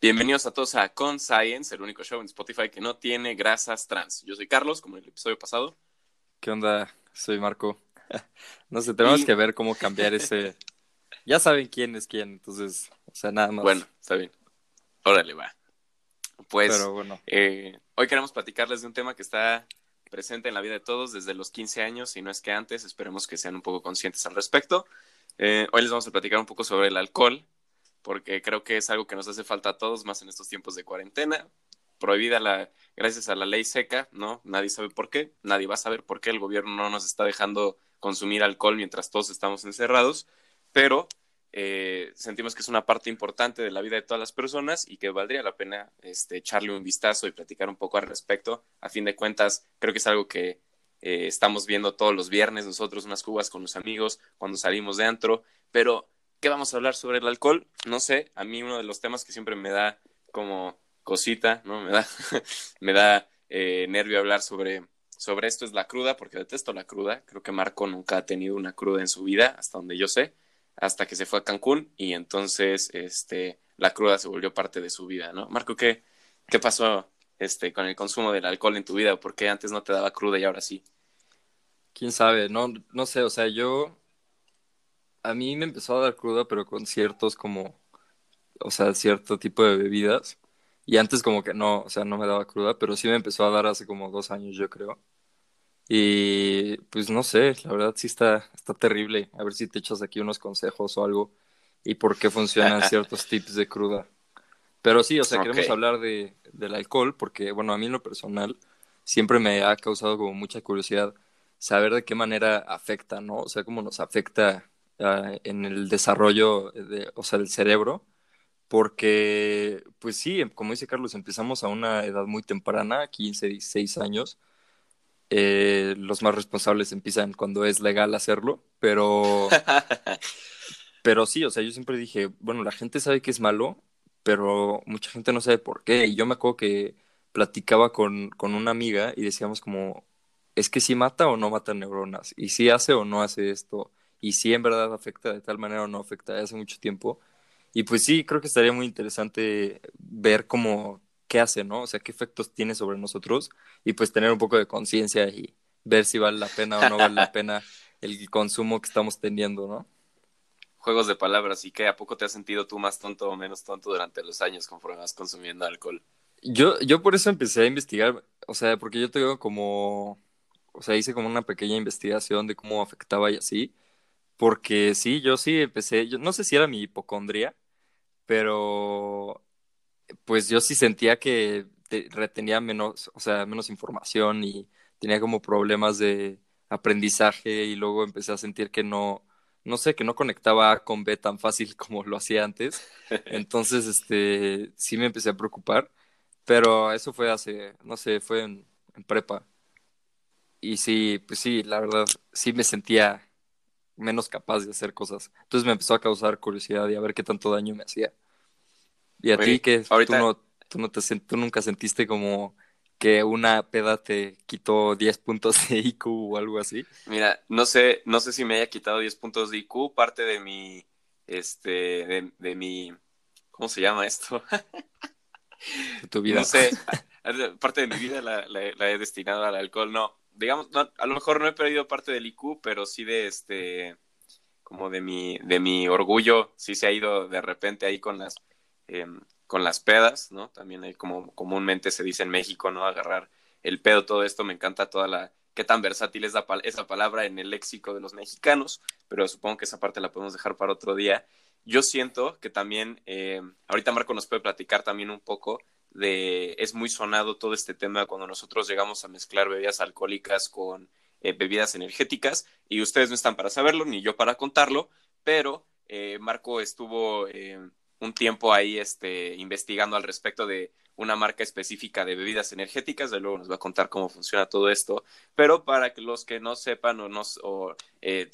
Bienvenidos a todos a Con Science, el único show en Spotify que no tiene grasas trans. Yo soy Carlos, como en el episodio pasado. ¿Qué onda? Soy Marco. no sé, tenemos que ver cómo cambiar ese. Ya saben quién es quién, entonces, o sea, nada más. Bueno, está bien. Órale, va. Pues, bueno. Eh, hoy queremos platicarles de un tema que está presente en la vida de todos desde los 15 años, y no es que antes, esperemos que sean un poco conscientes al respecto. Eh, hoy les vamos a platicar un poco sobre el alcohol, porque creo que es algo que nos hace falta a todos, más en estos tiempos de cuarentena. Prohibida la, gracias a la ley seca, ¿no? Nadie sabe por qué, nadie va a saber por qué el gobierno no nos está dejando consumir alcohol mientras todos estamos encerrados, pero eh, sentimos que es una parte importante de la vida de todas las personas y que valdría la pena este, echarle un vistazo y platicar un poco al respecto. A fin de cuentas, creo que es algo que eh, estamos viendo todos los viernes nosotros, unas cubas con los amigos, cuando salimos de antro, pero ¿Qué vamos a hablar sobre el alcohol? No sé, a mí uno de los temas que siempre me da como cosita, ¿no? Me da, me da eh, nervio hablar sobre, sobre esto es la cruda, porque detesto la cruda. Creo que Marco nunca ha tenido una cruda en su vida, hasta donde yo sé, hasta que se fue a Cancún y entonces este, la cruda se volvió parte de su vida, ¿no? Marco, ¿qué, qué pasó este, con el consumo del alcohol en tu vida? ¿Por qué antes no te daba cruda y ahora sí? Quién sabe, no, no sé, o sea, yo a mí me empezó a dar cruda, pero con ciertos como, o sea, cierto tipo de bebidas. Y antes como que no, o sea, no me daba cruda, pero sí me empezó a dar hace como dos años, yo creo. Y pues no sé, la verdad sí está, está terrible. A ver si te echas aquí unos consejos o algo y por qué funcionan ciertos tips de cruda. Pero sí, o sea, queremos hablar de, del alcohol porque, bueno, a mí en lo personal siempre me ha causado como mucha curiosidad saber de qué manera afecta, ¿no? O sea, cómo nos afecta Ah, en el desarrollo, de, o sea, del cerebro, porque, pues sí, como dice Carlos, empezamos a una edad muy temprana, 15, 16 años. Eh, los más responsables empiezan cuando es legal hacerlo, pero, pero sí, o sea, yo siempre dije, bueno, la gente sabe que es malo, pero mucha gente no sabe por qué. Y yo me acuerdo que platicaba con, con una amiga y decíamos como, es que si mata o no mata neuronas, y si hace o no hace esto y si en verdad afecta de tal manera o no afecta hace mucho tiempo. Y pues sí, creo que estaría muy interesante ver cómo, qué hace, ¿no? O sea, qué efectos tiene sobre nosotros y pues tener un poco de conciencia y ver si vale la pena o no vale la pena el consumo que estamos teniendo, ¿no? Juegos de palabras, ¿y qué? ¿A poco te has sentido tú más tonto o menos tonto durante los años conforme vas consumiendo alcohol? Yo, yo por eso empecé a investigar, o sea, porque yo tengo como, o sea, hice como una pequeña investigación de cómo afectaba y así, porque sí, yo sí empecé, yo no sé si era mi hipocondría, pero pues yo sí sentía que retenía menos, o sea, menos información y tenía como problemas de aprendizaje y luego empecé a sentir que no, no sé, que no conectaba con B tan fácil como lo hacía antes. Entonces, este, sí me empecé a preocupar, pero eso fue hace, no sé, fue en, en prepa. Y sí, pues sí, la verdad, sí me sentía menos capaz de hacer cosas. Entonces me empezó a causar curiosidad y a ver qué tanto daño me hacía. Y a ti que tú no, tú no te tú nunca sentiste como que una peda te quitó 10 puntos de IQ o algo así. Mira, no sé, no sé si me haya quitado 10 puntos de IQ, parte de mi, este, de, mi, ¿cómo se llama esto? de tu vida. No sé, parte de mi vida la, la he destinado al alcohol, no, digamos, a lo mejor no he perdido parte del IQ, pero sí de este, como de mi, de mi orgullo, sí se ha ido de repente ahí con las, em, con las pedas, ¿no? También hay como comúnmente se dice en México, ¿no? Agarrar el pedo, todo esto, me encanta toda la, qué tan versátil es esa palabra en el léxico de los mexicanos, pero supongo que esa parte la podemos dejar para otro día. Yo siento que también, eh, ahorita Marco nos puede platicar también un poco de, es muy sonado todo este tema cuando nosotros llegamos a mezclar bebidas alcohólicas con eh, bebidas energéticas y ustedes no están para saberlo ni yo para contarlo, pero eh, Marco estuvo eh, un tiempo ahí este, investigando al respecto de una marca específica de bebidas energéticas, de luego nos va a contar cómo funciona todo esto, pero para que los que no sepan o, no, o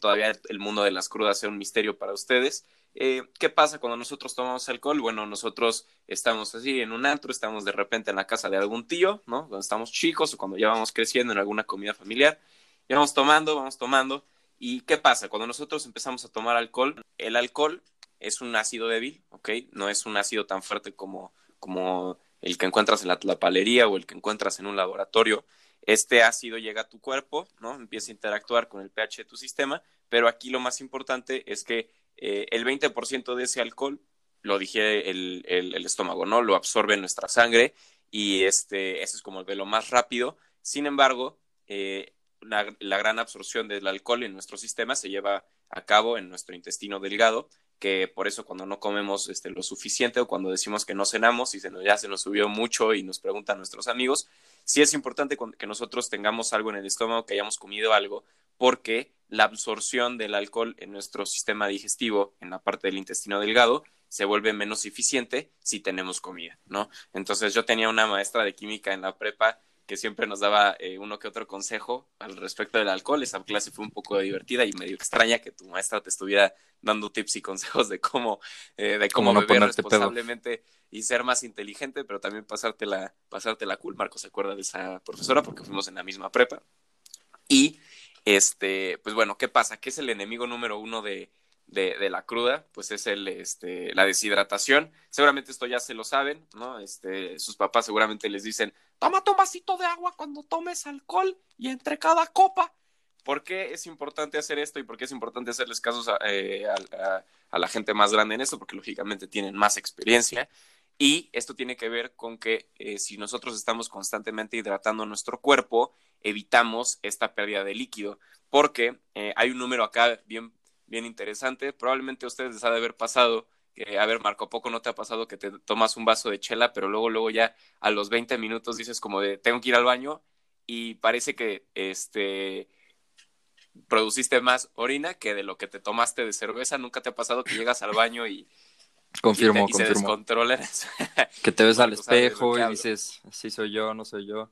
todavía el mundo de las crudas sea un misterio para ustedes, eh, ¿Qué pasa cuando nosotros tomamos alcohol? Bueno, nosotros estamos así en un antro, estamos de repente en la casa de algún tío, ¿no? Cuando estamos chicos o cuando ya vamos creciendo en alguna comida familiar Y vamos tomando, vamos tomando. ¿Y qué pasa? Cuando nosotros empezamos a tomar alcohol, el alcohol es un ácido débil, ¿ok? No es un ácido tan fuerte como, como el que encuentras en la tlapalería o el que encuentras en un laboratorio. Este ácido llega a tu cuerpo, ¿no? Empieza a interactuar con el pH de tu sistema, pero aquí lo más importante es que eh, el 20% de ese alcohol lo digiere el, el, estómago, ¿no? Lo absorbe nuestra sangre y este, ese es como el velo más rápido. Sin embargo, eh, la, gran absorción del alcohol en nuestro sistema se lleva a cabo en nuestro intestino delgado, que por eso cuando no comemos este, lo suficiente o cuando decimos que no cenamos y se nos, ya se nos subió mucho y nos preguntan nuestros amigos, sí es importante que nosotros tengamos algo en el estómago, que hayamos comido algo, porque la absorción del alcohol en nuestro sistema digestivo, en la parte del intestino delgado, se vuelve menos eficiente si tenemos comida, ¿no? Entonces yo tenía una maestra de química en la prepa que siempre nos daba eh, uno que otro consejo al respecto del alcohol. Esa clase fue un poco divertida y medio extraña que tu maestra te estuviera dando tips y consejos de cómo, eh, de cómo, beber responsablemente y ser más inteligente, pero también pasártela, pasártela cool. Marco se acuerda de esa profesora porque fuimos en la misma prepa. Y, este, pues bueno, ¿qué pasa? ¿Qué es el enemigo número uno de, de, la cruda, pues es el, este, la deshidratación. Seguramente esto ya se lo saben, ¿no? Este, sus papás seguramente les dicen, toma un de agua cuando tomes alcohol y entre cada copa. ¿Por qué es importante hacer esto y por qué es importante hacerles casos a, eh, la gente más grande en esto? Porque lógicamente tienen más experiencia. Y esto tiene que ver con que eh, si nosotros estamos constantemente hidratando nuestro cuerpo, evitamos esta pérdida de líquido. Porque eh, hay un número acá bien bien interesante. Probablemente a ustedes les ha de haber pasado que, a ver, Marco, poco no te ha pasado que te tomas un vaso de chela, pero luego, luego ya a los 20 minutos dices como de, tengo que ir al baño y parece que, este, produciste más orina que de lo que te tomaste de cerveza. ¿Nunca te ha pasado que llegas al baño y... Confirmo, y, se que te ves al espejo y dices, sí soy yo, no soy yo.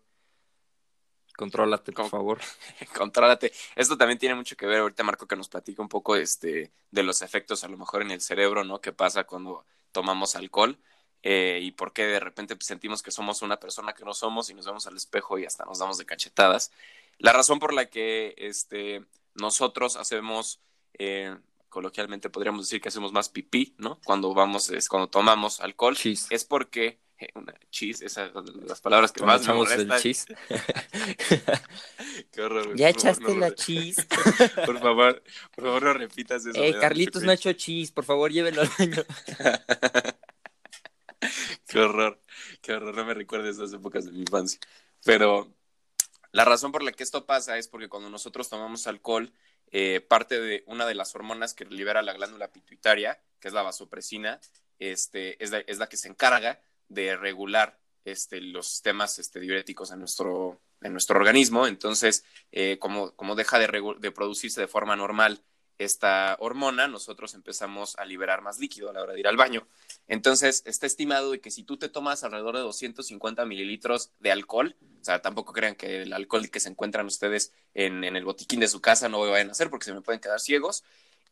Contrólate, por favor. Contrólate. Esto también tiene mucho que ver, ahorita Marco que nos platica un poco este, de los efectos a lo mejor en el cerebro, ¿no? ¿Qué pasa cuando tomamos alcohol? Eh, y por qué de repente sentimos que somos una persona que no somos y nos vemos al espejo y hasta nos damos de cachetadas. La razón por la que este, nosotros hacemos, eh, coloquialmente podríamos decir que hacemos más pipí, ¿no? Cuando vamos, es cuando tomamos alcohol, es porque una cheese, esas las palabras que más me molestan. cheese. Qué horror. Ya echaste la cheese. por favor, por favor no repitas eso. Eh, Carlitos no ha hecho cheese, por favor llévelo al baño. qué horror, qué horror, no me recuerdes esas épocas de mi infancia. Pero la razón por la que esto pasa es porque cuando nosotros tomamos alcohol, eh, parte de una de las hormonas que libera la glándula pituitaria, que es la vasopresina, este, es, la, es la que se encarga de regular este, los sistemas este, diuréticos en nuestro, en nuestro organismo. Entonces, eh, como, como, deja de, producirse de forma normal esta hormona, nosotros empezamos a liberar más líquido a la hora de ir al baño. Entonces, está estimado de que si tú te tomas alrededor de 250 mililitros de alcohol, o sea, tampoco crean que el alcohol que se encuentran ustedes en, en el botiquín de su casa no lo vayan a hacer porque se me pueden quedar ciegos.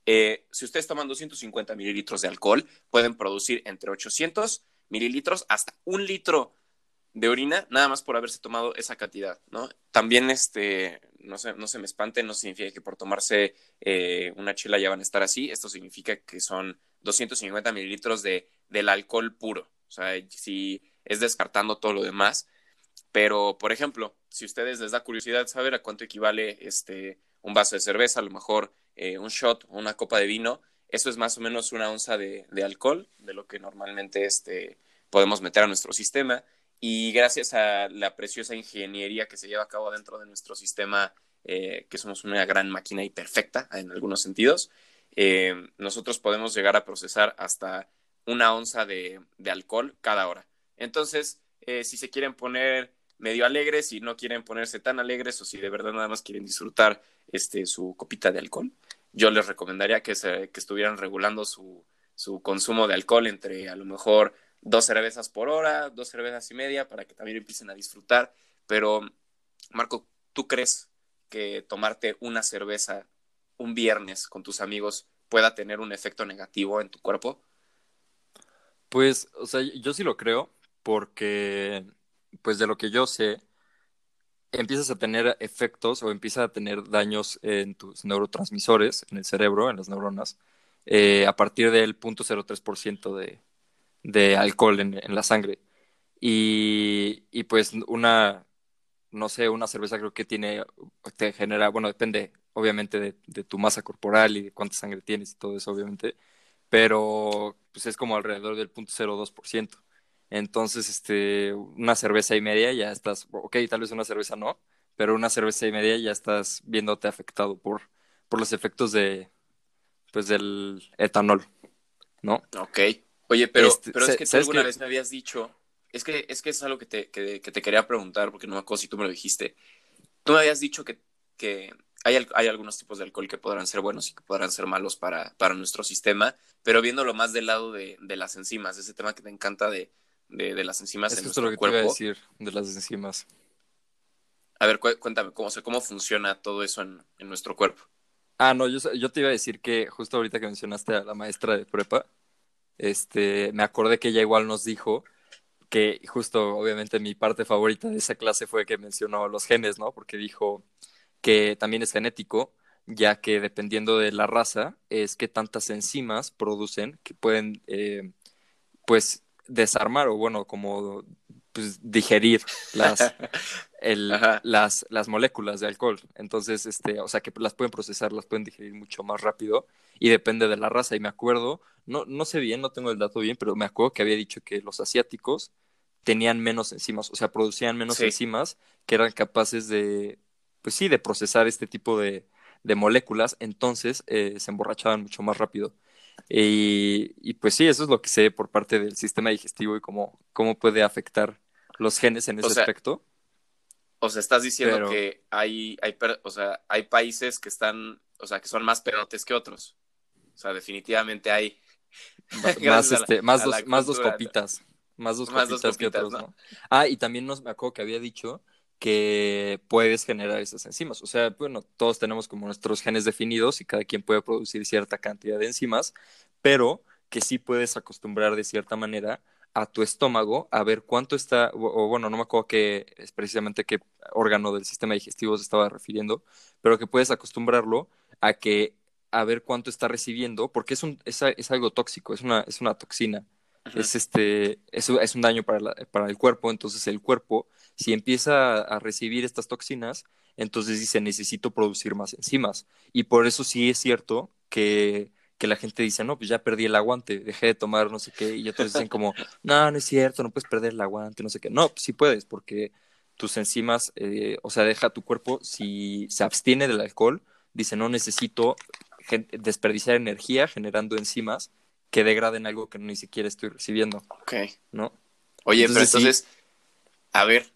Eh, si ustedes toman 250 mililitros de alcohol, pueden producir entre 800 mililitros hasta un litro de orina, nada más por haberse tomado esa cantidad, ¿no? También, este, no se, no se me espante, no significa que por tomarse eh, una chela ya van a estar así, esto significa que son 250 mililitros de, del alcohol puro, o sea, si es descartando todo lo demás, pero, por ejemplo, si ustedes les da curiosidad saber a cuánto equivale este, un vaso de cerveza, a lo mejor eh, un shot una copa de vino, eso es más o menos una onza de, alcohol, de lo que normalmente este, podemos meter a nuestro sistema. Y gracias a la preciosa ingeniería que se lleva a cabo dentro de nuestro sistema, eh, que somos una gran máquina y perfecta en algunos sentidos, eh, nosotros podemos llegar a procesar hasta una onza de, alcohol cada hora. Entonces, eh, si se quieren poner medio alegres, si no quieren ponerse tan alegres o si de verdad nada más quieren disfrutar este, su copita de alcohol, yo les recomendaría que, se, que estuvieran regulando su, su consumo de alcohol entre a lo mejor dos cervezas por hora, dos cervezas y media, para que también empiecen a disfrutar. Pero, Marco, ¿tú crees que tomarte una cerveza un viernes con tus amigos pueda tener un efecto negativo en tu cuerpo? Pues, o sea, yo sí lo creo, porque, pues de lo que yo sé, empiezas a tener efectos o empiezas a tener daños en tus neurotransmisores, en el cerebro, en las neuronas, eh, a partir del 0.03% de, de alcohol en, la sangre. Y, y, pues una, no sé, una cerveza creo que tiene, te genera, bueno, depende obviamente de, de tu masa corporal y de cuánta sangre tienes y todo eso, obviamente, pero pues es como alrededor del 0.02%. Entonces, este, una cerveza y media ya estás, ok, tal vez una cerveza no, pero una cerveza y media ya estás viéndote afectado por, por los efectos de, pues, del etanol, ¿no? Ok. Oye, pero, este, pero es que tú alguna vez me habías dicho, es que, es que es algo que te, que, que te quería preguntar, porque no me acuerdo si tú me lo dijiste. Tú me habías dicho que, que hay, hay, algunos tipos de alcohol que podrán ser buenos y que podrán ser malos para, para nuestro sistema, pero viéndolo más del lado de, de las enzimas, ese tema que te encanta de, de, de las enzimas es en nuestro lo que cuerpo. Te iba a decir de las enzimas. A ver, cuéntame, ¿cómo, cómo funciona todo eso en, en nuestro cuerpo? Ah, no, yo, yo, te iba a decir que justo ahorita que mencionaste a la maestra de prepa, este, me acordé que ella igual nos dijo que justo, obviamente, mi parte favorita de esa clase fue que mencionó los genes, ¿no? Porque dijo que también es genético, ya que dependiendo de la raza, es que tantas enzimas producen que pueden, eh, pues, desarmar o bueno, como pues, digerir las, el, las, las moléculas de alcohol. Entonces, este, o sea, que las pueden procesar, las pueden digerir mucho más rápido y depende de la raza. Y me acuerdo, no, no sé bien, no tengo el dato bien, pero me acuerdo que había dicho que los asiáticos tenían menos enzimas, o sea, producían menos enzimas que eran capaces de, pues sí, de procesar este tipo de, de moléculas, entonces eh, se emborrachaban mucho más rápido. Y, pues sí, eso es lo que sé por parte del sistema digestivo y cómo, cómo puede afectar los genes en ese aspecto. O sea, estás diciendo que hay, hay, o sea, hay países que están, o sea, que son más pedotes que otros. O sea, definitivamente hay. más, este, más, dos, más dos copitas. Más dos copitas, que otros, ¿no? Ah, y también nos me acuerdo que había dicho que puedes generar esas enzimas. O sea, bueno, todos tenemos como nuestros genes definidos y cada quien puede producir cierta cantidad de enzimas, pero que sí puedes acostumbrar de cierta manera a tu estómago a ver cuánto está, o, bueno, no me acuerdo qué es precisamente qué órgano del sistema digestivo se estaba refiriendo, pero que puedes acostumbrarlo a que a ver cuánto está recibiendo, porque es, un, es, es algo tóxico, es una, es una toxina. Es, este, es, es un daño para, para el cuerpo, entonces el cuerpo si empieza a recibir estas toxinas, entonces dice, necesito producir más enzimas. Y por eso sí es cierto que, que la gente dice, no, pues ya perdí el aguante, dejé de tomar no sé qué, y otros dicen como, no, no es cierto, no puedes perder el aguante, no sé qué. No, pues sí puedes, porque tus enzimas, eh, o sea, deja tu cuerpo, si se abstiene del alcohol, dice, no necesito desperdiciar energía generando enzimas que degraden algo que ni siquiera estoy recibiendo. Ok. ¿No? Oye, pero entonces, a ver,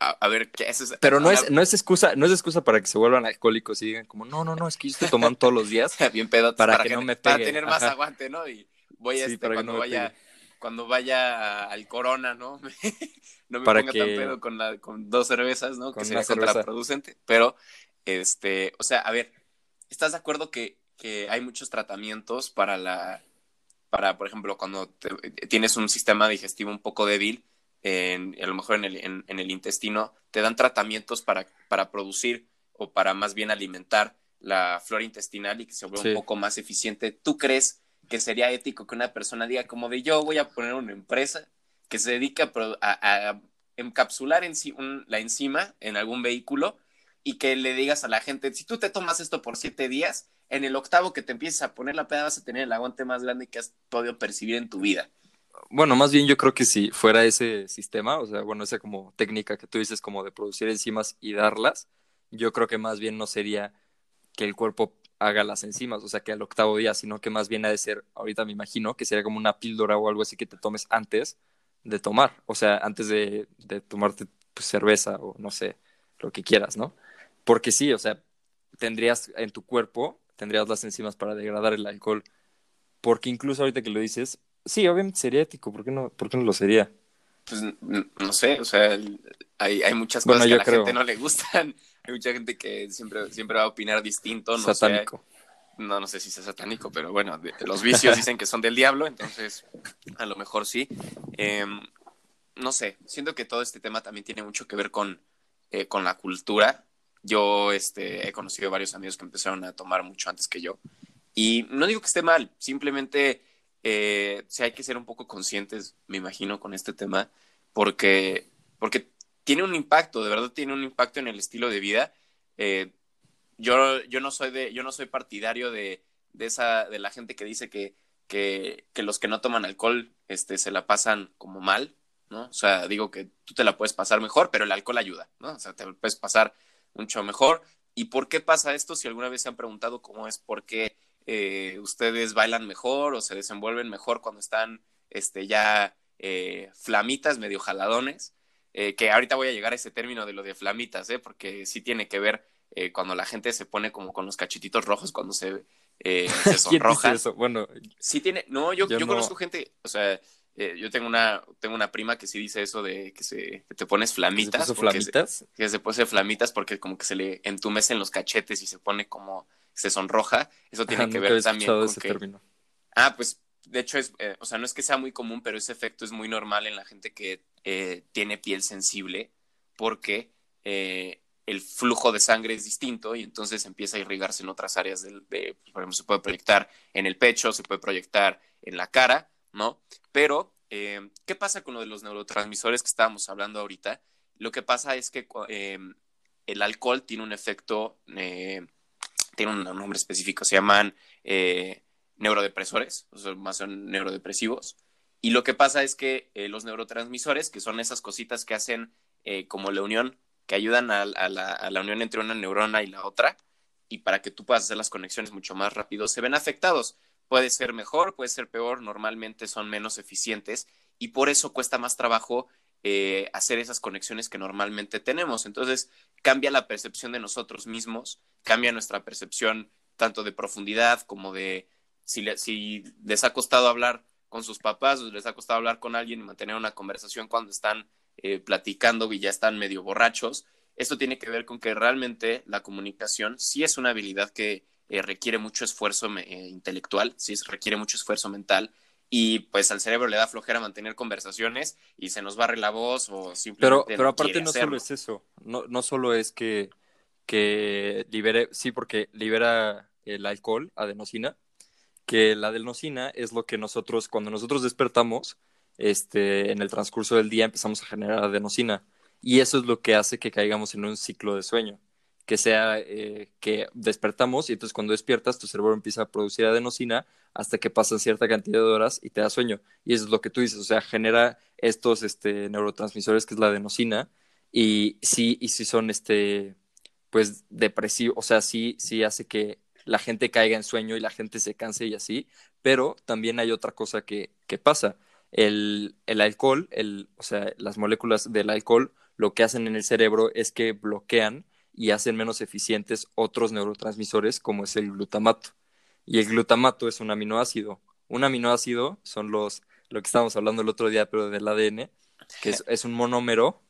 a, ver, ¿qué es Pero no es, no es excusa, no es excusa para que se vuelvan alcohólicos y digan como, no, no, no, es que yo estoy tomando todos los días. Bien pedo, para, que, no me pegue. Para tener más aguante, ¿no? Y voy a este, cuando vaya, cuando vaya al corona, ¿no? no me ponga tan pedo con la, con dos cervezas, ¿no? que sería contraproducente. Pero, este, o sea, a ver, ¿estás de acuerdo que, que hay muchos tratamientos para la, para, por ejemplo, cuando tienes un sistema digestivo un poco débil? En, a lo mejor en el, en, el intestino, te dan tratamientos para, para producir o para más bien alimentar la flora intestinal y que se vuelva un poco más eficiente. ¿Tú crees que sería ético que una persona diga como de yo voy a poner una empresa que se dedica a, encapsular en la enzima en algún vehículo y que le digas a la gente, si tú te tomas esto por siete días, en el octavo que te empieces a poner la peda vas a tener el aguante más grande que has podido percibir en tu vida bueno, más bien yo creo que si fuera ese sistema, o sea, bueno, esa como técnica que tú dices como de producir enzimas y darlas, yo creo que más bien no sería que el cuerpo haga las enzimas, o sea, que al octavo día, sino que más bien ha de ser, ahorita me imagino, que sería como una píldora o algo así que te tomes antes de tomar, o sea, antes de, de tomarte cerveza o no sé, lo que quieras, ¿no? Porque sí, o sea, tendrías en tu cuerpo, tendrías las enzimas para degradar el alcohol, porque incluso ahorita que lo dices, Sí, obviamente sería ético, ¿por qué no, por qué no lo sería? Pues no sé, o sea, hay, hay muchas cosas que a la gente no le gustan, hay mucha gente que siempre, siempre va a opinar distinto, no satánico. no, no sé si sea satánico, pero bueno, los vicios dicen que son del diablo, entonces a lo mejor sí. Em, no sé, siento que todo este tema también tiene mucho que ver con, eh, con la cultura. Yo este, he conocido varios amigos que empezaron a tomar mucho antes que yo. Y no digo que esté mal, simplemente eh, hay que ser un poco conscientes, me imagino, con este tema, porque, porque tiene un impacto, de verdad tiene un impacto en el estilo de vida. Eh, yo, yo, no soy de, yo no soy partidario de, de, esa, de la gente que dice que, que, que, los que no toman alcohol este, se la pasan como mal, ¿no? O sea, digo que tú te la puedes pasar mejor, pero el alcohol ayuda, ¿no? O sea, te puedes pasar mucho mejor. ¿Y por qué pasa esto? Si alguna vez se han preguntado cómo es, por qué eh, ustedes bailan mejor o se desenvuelven mejor cuando están este, ya eh, flamitas, medio jaladones, eh, que ahorita voy a llegar a ese término de lo de flamitas, ¿eh? porque sí tiene que ver cuando la gente se pone como con los cachetitos rojos cuando se, se sonroja. eso? Bueno, sí tiene, no, yo, yo, conozco gente, o sea, eh, yo tengo una, tengo una prima que sí dice eso de que, se, que te pones flamitas. ¿Se flamitas? que se pone flamitas porque como que se le entumecen los cachetes y se pone como, se sonroja. Eso tiene Ah, que ver también con ese que... término. Ah, pues de hecho es, eh, o sea, no es que sea muy común, pero ese efecto es muy normal en la gente que eh, tiene piel sensible porque eh, el flujo de sangre es distinto y entonces empieza a irrigarse en otras áreas del, de, por ejemplo, se puede proyectar en el pecho, se puede proyectar en la cara, ¿no? Pero, ¿qué pasa con lo de los neurotransmisores que estábamos hablando ahorita? Lo que pasa es que el alcohol tiene un efecto, tiene un nombre específico, se llaman eh, neurodepresores, o sea, más son neurodepresivos. Y lo que pasa es que eh, los neurotransmisores, que son esas cositas que hacen eh, como la unión, que ayudan a, la, unión entre una neurona y la otra, y para que tú puedas hacer las conexiones mucho más rápido, se ven afectados. Puede ser mejor, puede ser peor, normalmente son menos eficientes y por eso cuesta más trabajo eh, hacer esas conexiones que normalmente tenemos. Entonces, cambia la percepción de nosotros mismos, cambia nuestra percepción tanto de profundidad como de si, le, si les ha costado hablar con sus papás, o les ha costado hablar con alguien y mantener una conversación cuando están eh, platicando y ya están medio borrachos. Esto tiene que ver con que realmente la comunicación sí es una habilidad que eh, requiere mucho esfuerzo intelectual, sí requiere mucho esfuerzo mental y pues al cerebro le da flojera mantener conversaciones y se nos barre la voz o simplemente pero pero no aparte no hacerlo. solo es eso no no solo es que que libere sí porque libera el alcohol adenosina que la adenosina es lo que nosotros cuando nosotros despertamos este en el transcurso del día empezamos a generar adenosina y eso es lo que hace que caigamos en un ciclo de sueño que sea eh, que despertamos y entonces cuando despiertas tu cerebro empieza a producir adenosina hasta que pasan cierta cantidad de horas y te da sueño. Y eso es lo que tú dices, o sea, genera estos este, neurotransmisores que es la adenosina y sí, y sí son este, pues depresivos, o sea, sí, sí hace que la gente caiga en sueño y la gente se canse y así, pero también hay otra cosa que, que pasa. El, el alcohol, el, o sea, las moléculas del alcohol lo que hacen en el cerebro es que bloquean y hacen menos eficientes otros neurotransmisores como es el glutamato. Y el glutamato es un aminoácido. Un aminoácido son los, lo que estábamos hablando el otro día, pero del ADN, que es, es un monómero,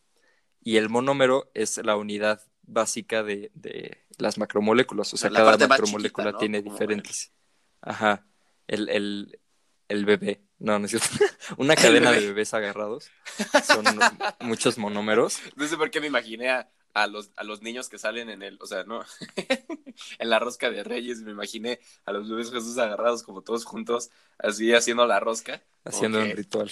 y el monómero es la unidad básica de, de las macromoléculas. O sea, La cada macromolécula chiquita, ¿no? tiene Como diferentes. Ajá. El, el, el bebé. No, no es cierto. Una cadena de bebé. bebés agarrados. Son muchos monómeros. No sé por qué me imaginé a, a, los, a los niños que salen en el, o sea, no, en la rosca de Reyes, me imaginé a los bebés Jesús agarrados como todos juntos, así haciendo la rosca. haciendo un ritual.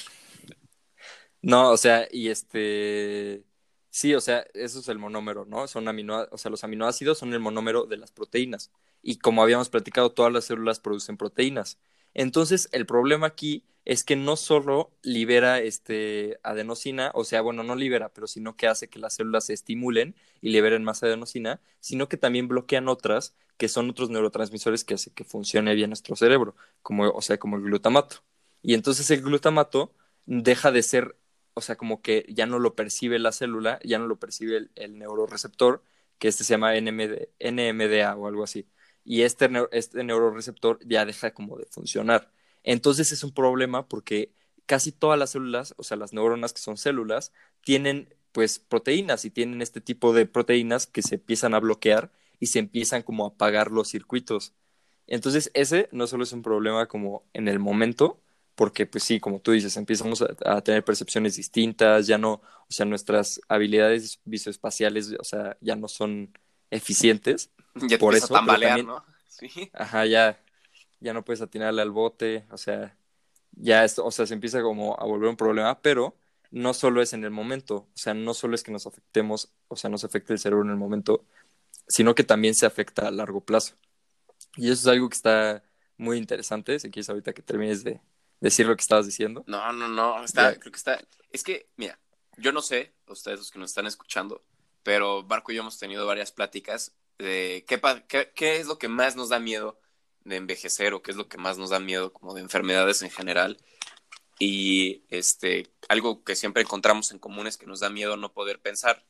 No, o sea, y este, sí, o sea, eso es el monómero, ¿no? Son amino, o sea, los aminoácidos son el monómero de las proteínas. Y como habíamos platicado, todas las células producen proteínas. Entonces, el problema aquí es que no solo libera este adenosina, o sea, bueno, no libera, pero sino que hace que las células se estimulen y liberen más adenosina, sino que también bloquean otras que son otros neurotransmisores que hacen que funcione bien nuestro cerebro, como, o sea, como el glutamato. Y entonces el glutamato deja de ser, o sea, como que ya no lo percibe la célula, ya no lo percibe el, el neuroreceptor, que este se llama NMD, NMDA o algo así. Y este, neu- este neuroreceptor ya deja como de funcionar. Entonces es un problema porque casi todas las células, o sea, las neuronas que son células, tienen pues proteínas y tienen este tipo de proteínas que se empiezan a bloquear y se empiezan como a apagar los circuitos. Entonces ese no solo es un problema como en el momento porque pues sí, como tú dices, empezamos a, tener percepciones distintas, ya no, o sea, nuestras habilidades visoespaciales, o sea, ya no son eficientes. Ya por eso, a tambalear, ¿no? Sí. Ajá, ya, ya no puedes atinarle al bote, o sea, ya esto, o sea, se empieza como a volver un problema, pero no solo es en el momento, o sea, no solo es que nos afectemos, o sea, nos afecte el cerebro en el momento, sino que también se afecta a largo plazo. Y eso es algo que está muy interesante, si quieres ahorita que termines de decir lo que estabas diciendo. No, no, no, está, creo que está, es que, mira, yo no sé, ustedes los que nos están escuchando, pero Barco y yo hemos tenido varias pláticas de qué, qué, qué es lo que más nos da miedo de envejecer o qué es lo que más nos da miedo como de enfermedades en general. Y este, algo que siempre encontramos en común es que nos da miedo no poder pensar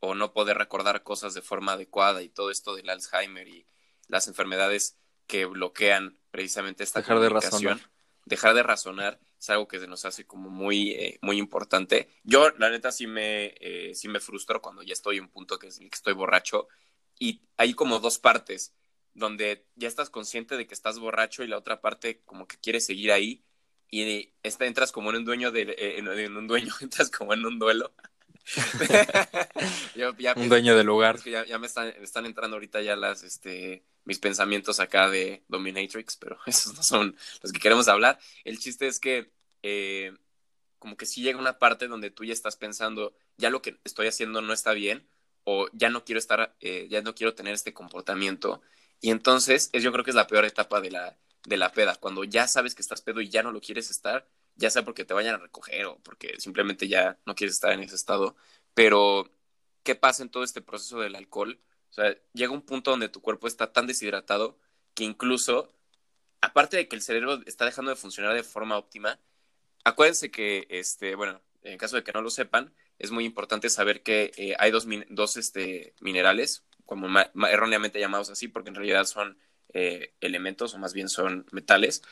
o no poder recordar cosas de forma adecuada y todo esto del Alzheimer y las enfermedades que bloquean precisamente esta dejar comunicación. De dejar de razonar es algo que se nos hace como muy, eh, muy importante. Yo, la neta, sí me, eh, sí me frustro cuando ya estoy en un punto que, que estoy borracho y hay como dos partes donde ya estás consciente de que estás borracho y la otra parte como que quieres seguir ahí y esta, entras como en un dueño de, eh, en, un dueño, entras como en un duelo. un dueño del lugar. ya, me, están, están, entrando ahorita ya las, este, mis pensamientos acá de Dominatrix, pero esos no son los que queremos hablar. El chiste es que eh, como que si llega una parte donde tú ya estás pensando, ya lo que estoy haciendo no está bien, o ya no quiero estar, eh, ya no quiero tener este comportamiento. Y entonces, es, yo creo que es la peor etapa de la, de la peda, cuando ya sabes que estás pedo y ya no lo quieres estar, ya sea porque te vayan a recoger o porque simplemente ya no quieres estar en ese estado. Pero, ¿qué pasa en todo este proceso del alcohol? O sea, llega un punto donde tu cuerpo está tan deshidratado que incluso, aparte de que el cerebro está dejando de funcionar de forma óptima, acuérdense que, este, bueno, en caso de que no lo sepan, es muy importante saber que eh, hay dos, dos este, minerales, como erróneamente llamados así, porque en realidad son eh, elementos o más bien son metales.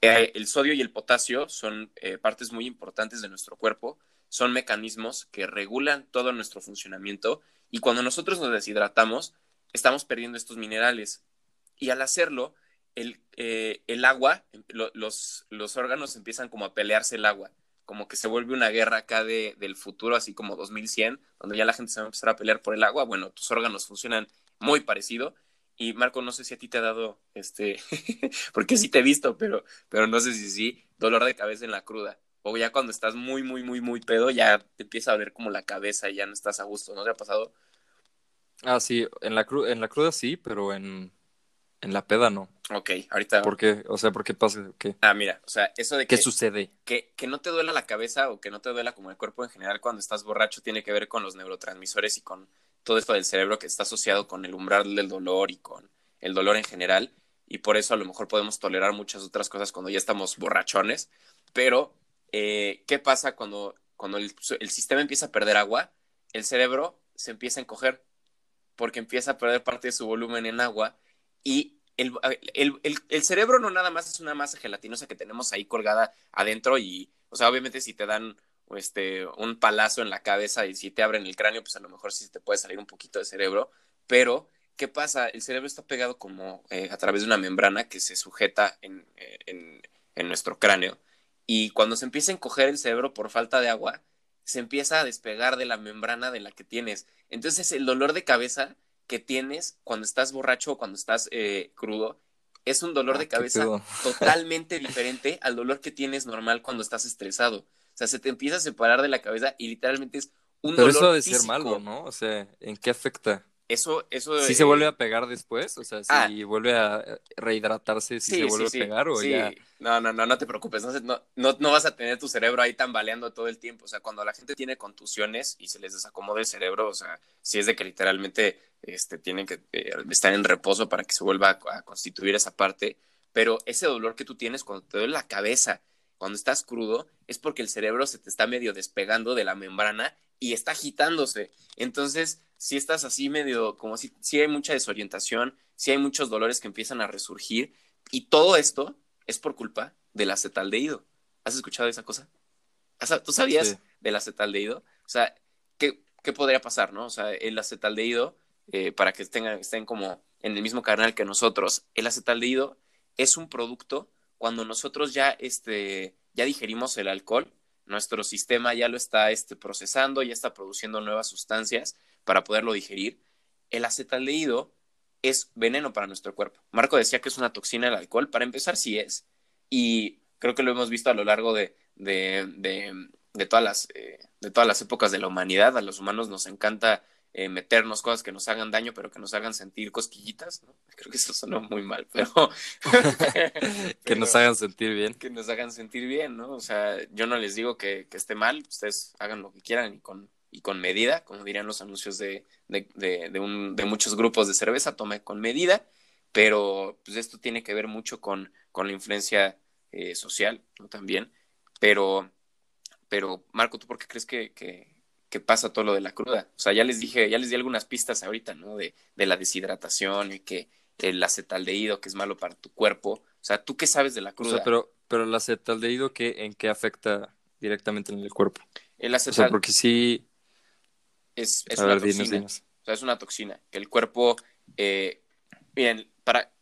Eh, el sodio y el potasio son partes muy importantes de nuestro cuerpo, son mecanismos que regulan todo nuestro funcionamiento y cuando nosotros nos deshidratamos, estamos perdiendo estos minerales. Y al hacerlo, el, el agua, los, los órganos empiezan como a pelearse el agua como que se vuelve una guerra acá de, del futuro, así como 2100, donde ya la gente se va a empezar a pelear por el agua. Bueno, tus órganos funcionan muy parecido. Y Marco, no sé si a ti te ha dado, este, porque sí te he visto, pero, pero no sé si sí, dolor de cabeza en la cruda. O ya cuando estás muy, muy, muy, muy pedo, ya te empieza a doler como la cabeza y ya no estás a gusto, ¿no te ha pasado? Ah, sí, en la, en la cruda sí, pero en, en la peda no. Ok, ahorita. ¿Por qué? O sea, ¿por qué pasa? ¿Qué? Ah, mira, o sea, eso de que. ¿Qué sucede? Que, que no te duela la cabeza o que no te duela como el cuerpo en general cuando estás borracho tiene que ver con los neurotransmisores y con todo esto del cerebro que está asociado con el umbral del dolor y con el dolor en general. Y por eso a lo mejor podemos tolerar muchas otras cosas cuando ya estamos borrachones. Pero, eh, ¿qué pasa cuando, cuando el, el sistema empieza a perder agua? El cerebro se empieza a encoger porque empieza a perder parte de su volumen en agua y el, el, cerebro no nada más es una masa gelatinosa que tenemos ahí colgada adentro y, o sea, obviamente si te dan este, un palazo en la cabeza y si te abren el cráneo, pues a lo mejor sí te puede salir un poquito de cerebro, pero ¿qué pasa? El cerebro está pegado como eh, a través de una membrana que se sujeta en, en, en nuestro cráneo y cuando se empieza a encoger el cerebro por falta de agua, se empieza a despegar de la membrana de la que tienes. Entonces el dolor de cabeza que tienes cuando estás borracho o cuando estás eh, crudo es un dolor ah, de cabeza totalmente diferente al dolor que tienes normal cuando estás estresado. O sea, se te empieza a separar de la cabeza y literalmente es un dolor Pero eso de ser malo, ¿no? O sea, ¿en qué afecta? Eso, eso. ¿Sí se vuelve a pegar después? O sea, si ah. vuelve a rehidratarse, si se vuelve a pegar o ya. No, no, no, no te preocupes. No, no, no, vas a tener tu cerebro ahí tambaleando todo el tiempo. O sea, cuando la gente tiene contusiones y se les desacomoda el cerebro, o sea, si es de que literalmente este, tienen que eh, estar en reposo para que se vuelva a, constituir esa parte. Pero ese dolor que tú tienes cuando te duele la cabeza, cuando estás crudo, es porque el cerebro se te está medio despegando de la membrana y está agitándose. Entonces, si estás así medio, como si, si hay mucha desorientación, si hay muchos dolores que empiezan a resurgir, y todo esto es por culpa del acetaldehído. ¿Has escuchado esa cosa? ¿Tú sabías del acetaldehído? O sea, ¿qué, ¿qué, podría pasar, no? O sea, el acetaldehído, eh, para que estén, estén como en el mismo canal que nosotros, el acetaldehído es un producto cuando nosotros ya, este, ya digerimos el alcohol, nuestro sistema ya lo está este, procesando, ya está produciendo nuevas sustancias para poderlo digerir. El acetaldehído es veneno para nuestro cuerpo. Marco decía que es una toxina el alcohol. Para empezar, sí es. Y creo que lo hemos visto a lo largo de, de, todas, las, eh, de todas las épocas de la humanidad. A los humanos nos encanta eh, meternos cosas que nos hagan daño, pero que nos hagan sentir cosquillitas, ¿no? Creo que eso suena muy mal, pero... que nos hagan sentir bien. Que nos hagan sentir bien, ¿no? O sea, yo no les digo que, esté mal, ustedes hagan lo que quieran y con, y con medida, como dirían los anuncios de, de, de, un, de muchos grupos de cerveza, tome con medida, pero pues esto tiene que ver mucho con, con la influencia eh, social, ¿no? También, pero, pero Marco, ¿tú por qué crees que, que que pasa todo lo de la cruda. O sea, ya les dije, ya les di algunas pistas ahorita, ¿no? De, de la deshidratación y que el acetaldehído que es malo para tu cuerpo. O sea, ¿tú qué sabes de la cruda? O sea, pero, pero el acetaldehído, ¿qué, ¿en qué afecta directamente en el cuerpo? El acetaldehído. O sea, porque sí... Es, es una toxina. O sea, es una toxina. Que el cuerpo... Eh, miren, para...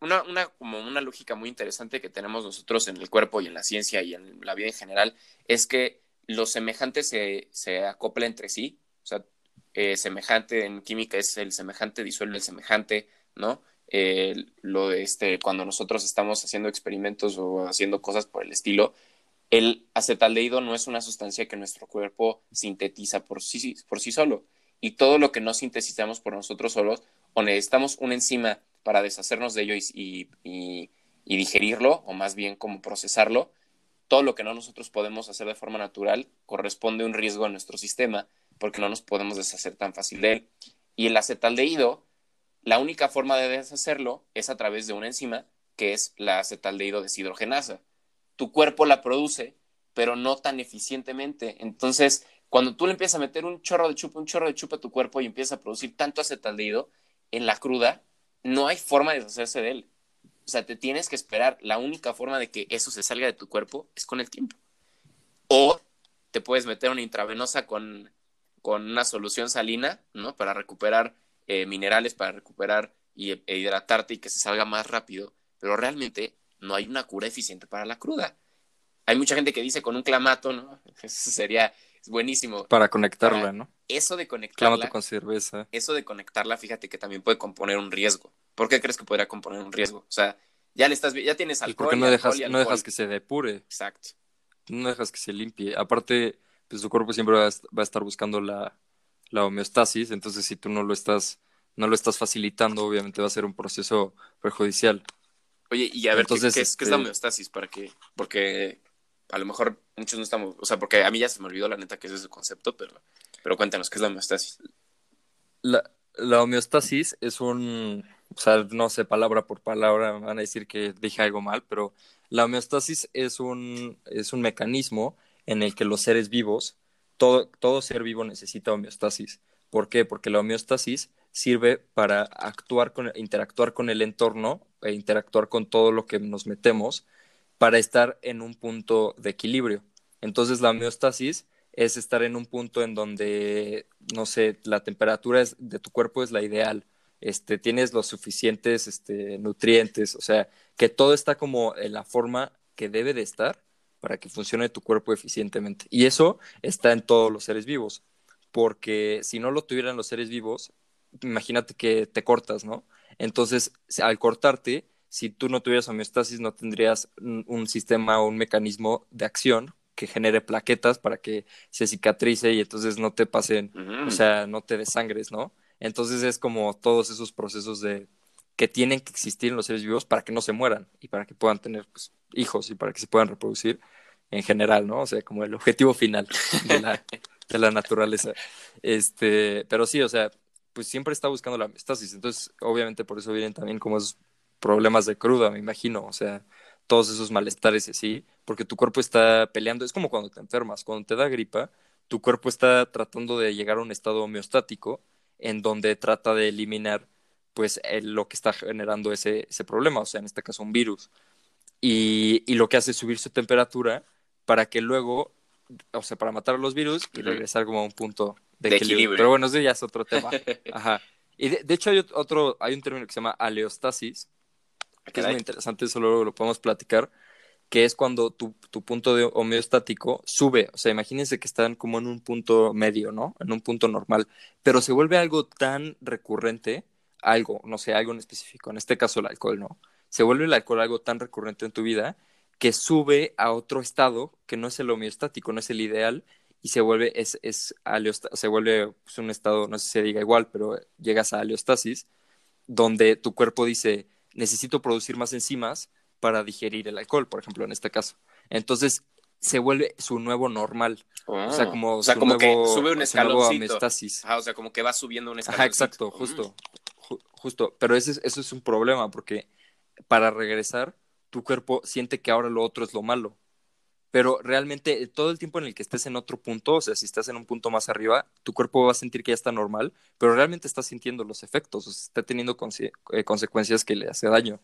Una, una, como una lógica muy interesante que tenemos nosotros en el cuerpo y en la ciencia y en la vida en general es que lo semejante se, se acopla entre sí, o sea, eh, semejante en química es el semejante disuelve el semejante, ¿no? Eh, lo de este, cuando nosotros estamos haciendo experimentos o haciendo cosas por el estilo, el acetaldehído no es una sustancia que nuestro cuerpo sintetiza por sí, por sí solo. Y todo lo que no sintetizamos por nosotros solos, o necesitamos una enzima para deshacernos de ello y, digerirlo, o más bien como procesarlo, todo lo que no nosotros podemos hacer de forma natural corresponde a un riesgo a nuestro sistema porque no nos podemos deshacer tan fácil de él. Y el acetaldehído, la única forma de deshacerlo es a través de una enzima que es la acetaldehído deshidrogenasa. Tu cuerpo la produce, pero no tan eficientemente. Entonces, cuando tú le empiezas a meter un chorro de chupa, un chorro de chupa a tu cuerpo y empiezas a producir tanto acetaldehído en la cruda, no hay forma de deshacerse de él. O sea, te tienes que esperar. La única forma de que eso se salga de tu cuerpo es con el tiempo. O te puedes meter una intravenosa con, con una solución salina, ¿no? Para recuperar eh, minerales, para recuperar y, e hidratarte y que se salga más rápido. Pero realmente no hay una cura eficiente para la cruda. Hay mucha gente que dice con un clamato, ¿no? Eso sería buenísimo. Para conectarla, ¿no? Eso de conectarla. Clamato con cerveza. Eso de conectarla, fíjate que también puede componer un riesgo. ¿Por qué crees que podría componer un riesgo? O sea, ya le estás, ya tienes alcohol. Porque no dejas, no dejas que se depure. Exacto. No dejas que se limpie. Aparte, pues tu cuerpo siempre va a, estar buscando la, la homeostasis, entonces si tú no lo estás, no lo estás facilitando, obviamente va a ser un proceso perjudicial. Oye, y a ver, Entonces, ¿qué, es, la este homeostasis? ¿Para qué? Porque a lo mejor muchos no estamos, o sea, porque a mí ya se me olvidó la neta que es ese concepto, pero, pero cuéntanos, ¿qué es la homeostasis? La, la homeostasis es un, o sea, no sé palabra por palabra, van a decir que dije algo mal, pero la homeostasis es un, es un mecanismo en el que los seres vivos, todo, todo ser vivo necesita homeostasis. ¿Por qué? Porque la homeostasis sirve para actuar con, interactuar con el entorno e interactuar con todo lo que nos metemos para estar en un punto de equilibrio. Entonces la homeostasis es estar en un punto en donde, no sé, la temperatura de tu cuerpo es la ideal este, tienes los suficientes este, nutrientes, o sea, que todo está como en la forma que debe de estar para que funcione tu cuerpo eficientemente. Y eso está en todos los seres vivos, porque si no lo tuvieran los seres vivos, imagínate que te cortas, ¿no? Entonces, al cortarte, si tú no tuvieras homeostasis, no tendrías un sistema o un mecanismo de acción que genere plaquetas para que se cicatrice y entonces no te pasen, o sea, no te desangres, ¿no? Entonces es como todos esos procesos de que tienen que existir en los seres vivos para que no se mueran y para que puedan tener pues, hijos y para que se puedan reproducir en general, ¿no? O sea, como el objetivo final de la, de la naturaleza. Este, pero sí, o sea, pues siempre está buscando la estasis. Entonces, obviamente por eso vienen también como esos problemas de cruda, me imagino. O sea, todos esos malestares y así, porque tu cuerpo está peleando. Es como cuando te enfermas, cuando te da gripa, tu cuerpo está tratando de llegar a un estado homeostático en donde trata de eliminar pues lo que está generando ese, ese problema, o sea, en este caso un virus. Y, y, lo que hace es subir su temperatura para que luego, o sea, para matar a los virus y regresar como a un punto de, equilibrio. Pero bueno, eso ya es otro tema. Ajá. Y de, hecho hay otro, hay un término que se llama aleostasis, que es muy interesante, eso luego lo podemos platicar, que es cuando tu, tu, punto de homeostático sube. O sea, imagínense que están como en un punto medio, ¿no? En un punto normal, pero se vuelve algo tan recurrente, algo, no sé, algo en específico, en este caso el alcohol, ¿no? Se vuelve el alcohol algo tan recurrente en tu vida que sube a otro estado que no es el homeostático, no es el ideal, y se vuelve, es, es se vuelve pues, un estado, no sé si se diga igual, pero llegas a aleostasis, donde tu cuerpo dice, necesito producir más enzimas para digerir el alcohol, por ejemplo, en este caso. Entonces, se vuelve su nuevo normal. o sea, ah. como, que sube un escaloncito. o sea, como que va subiendo un escaloncito. Ajá, exacto, justo. justo. Pero ese, eso es un problema, porque para regresar, tu cuerpo siente que ahora lo otro es lo malo pero realmente todo el tiempo en el que estés en otro punto, o sea, si estás en un punto más arriba, tu cuerpo va a sentir que ya está normal, pero realmente está sintiendo los efectos, o sea, está teniendo eh, consecuencias que le hace daño.